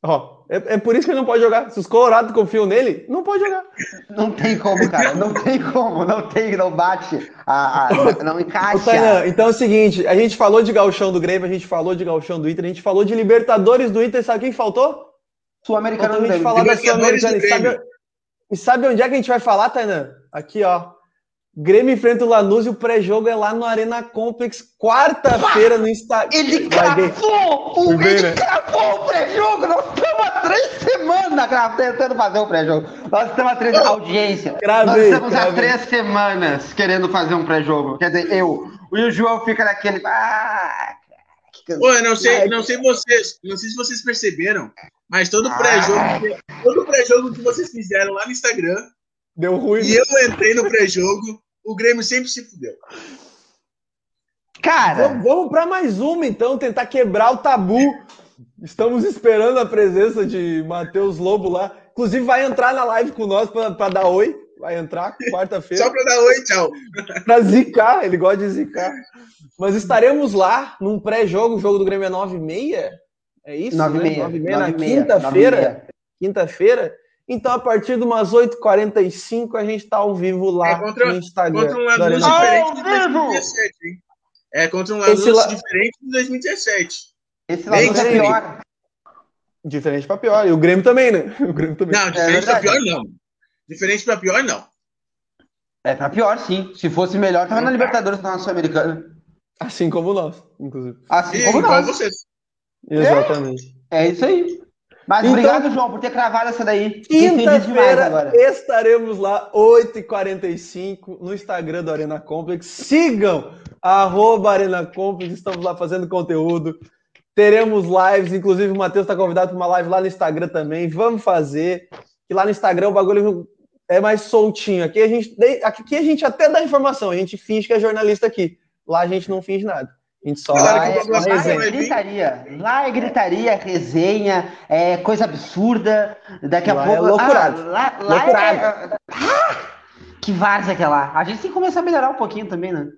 Ó, é, é por isso que ele não pode jogar. Se os colorados confiam nele, não pode jogar. Não tem como, cara. Não tem como. Não tem, não bate. A, a- não encaixa. Tainan, então é o seguinte, a gente falou de gauchão do Grêmio, a gente falou de gauchão do Inter, a gente falou de Libertadores do Inter, sabe quem faltou? Sul-Americano do gente Grêmio. falar da Sul-Americana. do E sabe, e sabe onde é que a gente vai falar, Tainan? Aqui, ó. Grêmio enfrenta o Lanús e o pré-jogo é lá no Arena Complex, quarta-feira no Instagram. Ele! O, bem, ele né? cravou o pré-jogo! Nós estamos há três semanas tentando fazer o pré-jogo. Nós estamos há três audiência. Cravei, Nós estamos há cravei. três semanas querendo fazer um pré-jogo. Quer dizer, eu. E o João fica naquele. Ah, que Pô, eu não sei, não sei vocês, não sei se vocês perceberam, mas todo pré-jogo, que- todo pré-jogo que vocês fizeram lá no Instagram, Deu ruim. e eu entrei no pré-jogo, o Grêmio sempre se fudeu. Cara, Vamos, vamos para mais uma, então, tentar quebrar o tabu. Estamos esperando a presença de Matheus Lobo lá. Inclusive, vai entrar na live com nós para dar oi. Vai entrar quarta-feira. Só pra dar oi, tchau. Pra zicar, ele gosta de zicar. Mas estaremos lá num pré-jogo, o jogo do Grêmio é 9h30? É isso? nove e né? meia. 9h30 nove na quinta-feira. Quinta-feira. Então, a partir de umas 8h45, a gente tá ao vivo lá É contra- no Instagram. Contra um do Lanús diferente de ao vivo! 2017, hein? É contra um Lanús Esse la- diferente de 2017. Esse Lanús é pior. Diferente pra pior. E o Grêmio também, né? O Grêmio também. Não, diferente pra verdade. pior, não. Diferente pra pior, não. É pra pior, sim. Se fosse melhor, tava na Libertadores, tava na Sul-Americana. Assim como nós, inclusive. Assim E como nós. vocês. Exatamente. É isso aí. Mas Então- obrigado, João, por ter cravado essa daí. Quinta-feira estaremos lá, 8h45, no Instagram do Arena Complex. Sigam arroba Arena Complex, estamos lá fazendo conteúdo. Teremos lives, inclusive o Matheus está convidado para uma live lá no Instagram também. Vamos fazer. Que lá no Instagram o bagulho é mais soltinho. Aqui a gente, aqui a gente até dá informação, a gente finge que é jornalista aqui. Lá a gente não finge nada. A gente só Lá é, lá é vir. gritaria. Lá é gritaria, resenha, é coisa absurda. Daqui a Lá é pouco. loucurado. Ah, lá lá Loucurado. é. Ah, que várzea que é lá. A gente tem que começar a melhorar um pouquinho também, né?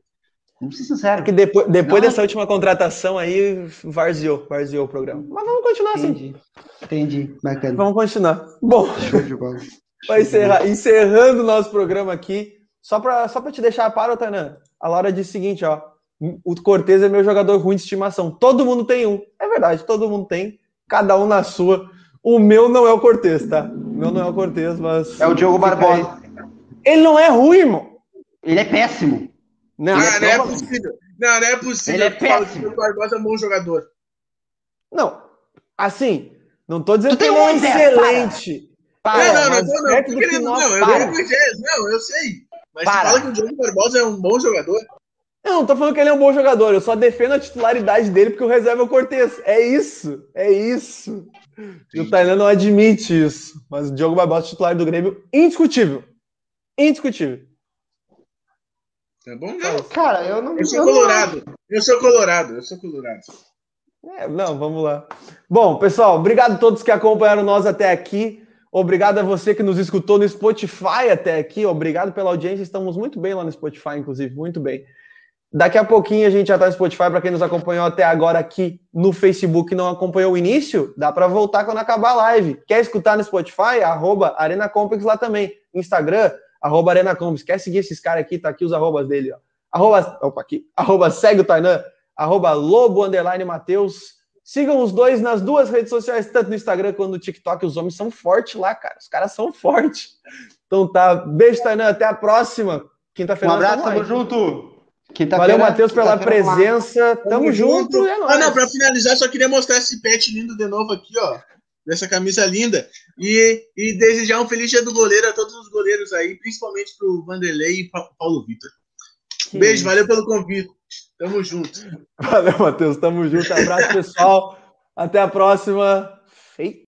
Vamos ser sinceros. que depois, depois Não. dessa última contratação aí, varzeou, varzeou o programa. Mas vamos continuar assim. Entendi. Entendi. Bacana. Vamos continuar. Bom, Show de bola. Vai encerrar. Encerrando o nosso programa aqui, só para só pra te deixar para, Tanan, a Laura disse o seguinte, ó, o Cortez é meu jogador ruim de estimação. Todo mundo tem um. É verdade, todo mundo tem. Cada um na sua. O meu não é o Cortez, tá? O meu não é o Cortez, mas... É o Diogo Barbosa. aí. Ele não é ruim, irmão. Ele é péssimo. Não, Ah, não é não, possível. Não, não é possível. Ele é péssimo. O Barbosa é um bom jogador. não. Assim, não tô dizendo Tu que tem ele é excelente. Para. não, não, não, mas não, não, não, eu para. quero Moisés, não, eu sei. Mas Para. você fala que o Diogo Barbosa é um bom jogador. Eu não tô falando que ele é um bom jogador, eu só defendo a titularidade dele porque o reserva é o Cortez. É isso, é isso. E o Tainan não admite isso. Mas o Diogo Barbosa, titular do Grêmio, indiscutível. Indiscutível. Tá bom? Não. Cara, eu não. Eu sou eu não colorado. Eu sou colorado. Eu sou colorado. É, não, vamos lá. Bom, pessoal, obrigado a todos que acompanharam nós até aqui. Obrigado a você que nos escutou no Spotify até aqui. Obrigado pela audiência. Estamos muito bem lá no Spotify, inclusive, muito bem. Daqui a pouquinho a gente já está no Spotify. Para quem nos acompanhou até agora aqui no Facebook e não acompanhou o início, dá para voltar quando acabar a live. Quer escutar no Spotify? Arroba Arena Complex lá também. Instagram, arroba Arena Complex. Quer seguir esses caras aqui? Tá aqui os arrobas dele. Ó. Arroba, opa, aqui. Arroba segue o Tainan. Arroba Lobo Underline Mateus. Sigam os dois nas duas redes sociais, tanto no Instagram quanto no TikTok. Os homens são fortes lá, cara. Os caras são fortes. Então tá. Beijo, Tainan. Até a próxima. Um Quinta-feira. nós abraço, tamo junto. Valeu, Matheus, pela lá. presença. Tamo, junto. e é Ah, nóis. não, pra finalizar, só queria mostrar esse pet lindo de novo aqui, ó. Dessa camisa linda. E, e desejar um feliz dia do goleiro a todos os goleiros aí, principalmente pro Vanderlei e Pa- Paulo Vitor. Que Beijo, isso. valeu pelo convite. Tamo junto. Valeu, Matheus. Tamo junto. Abraço, pessoal. Até a próxima. Feito.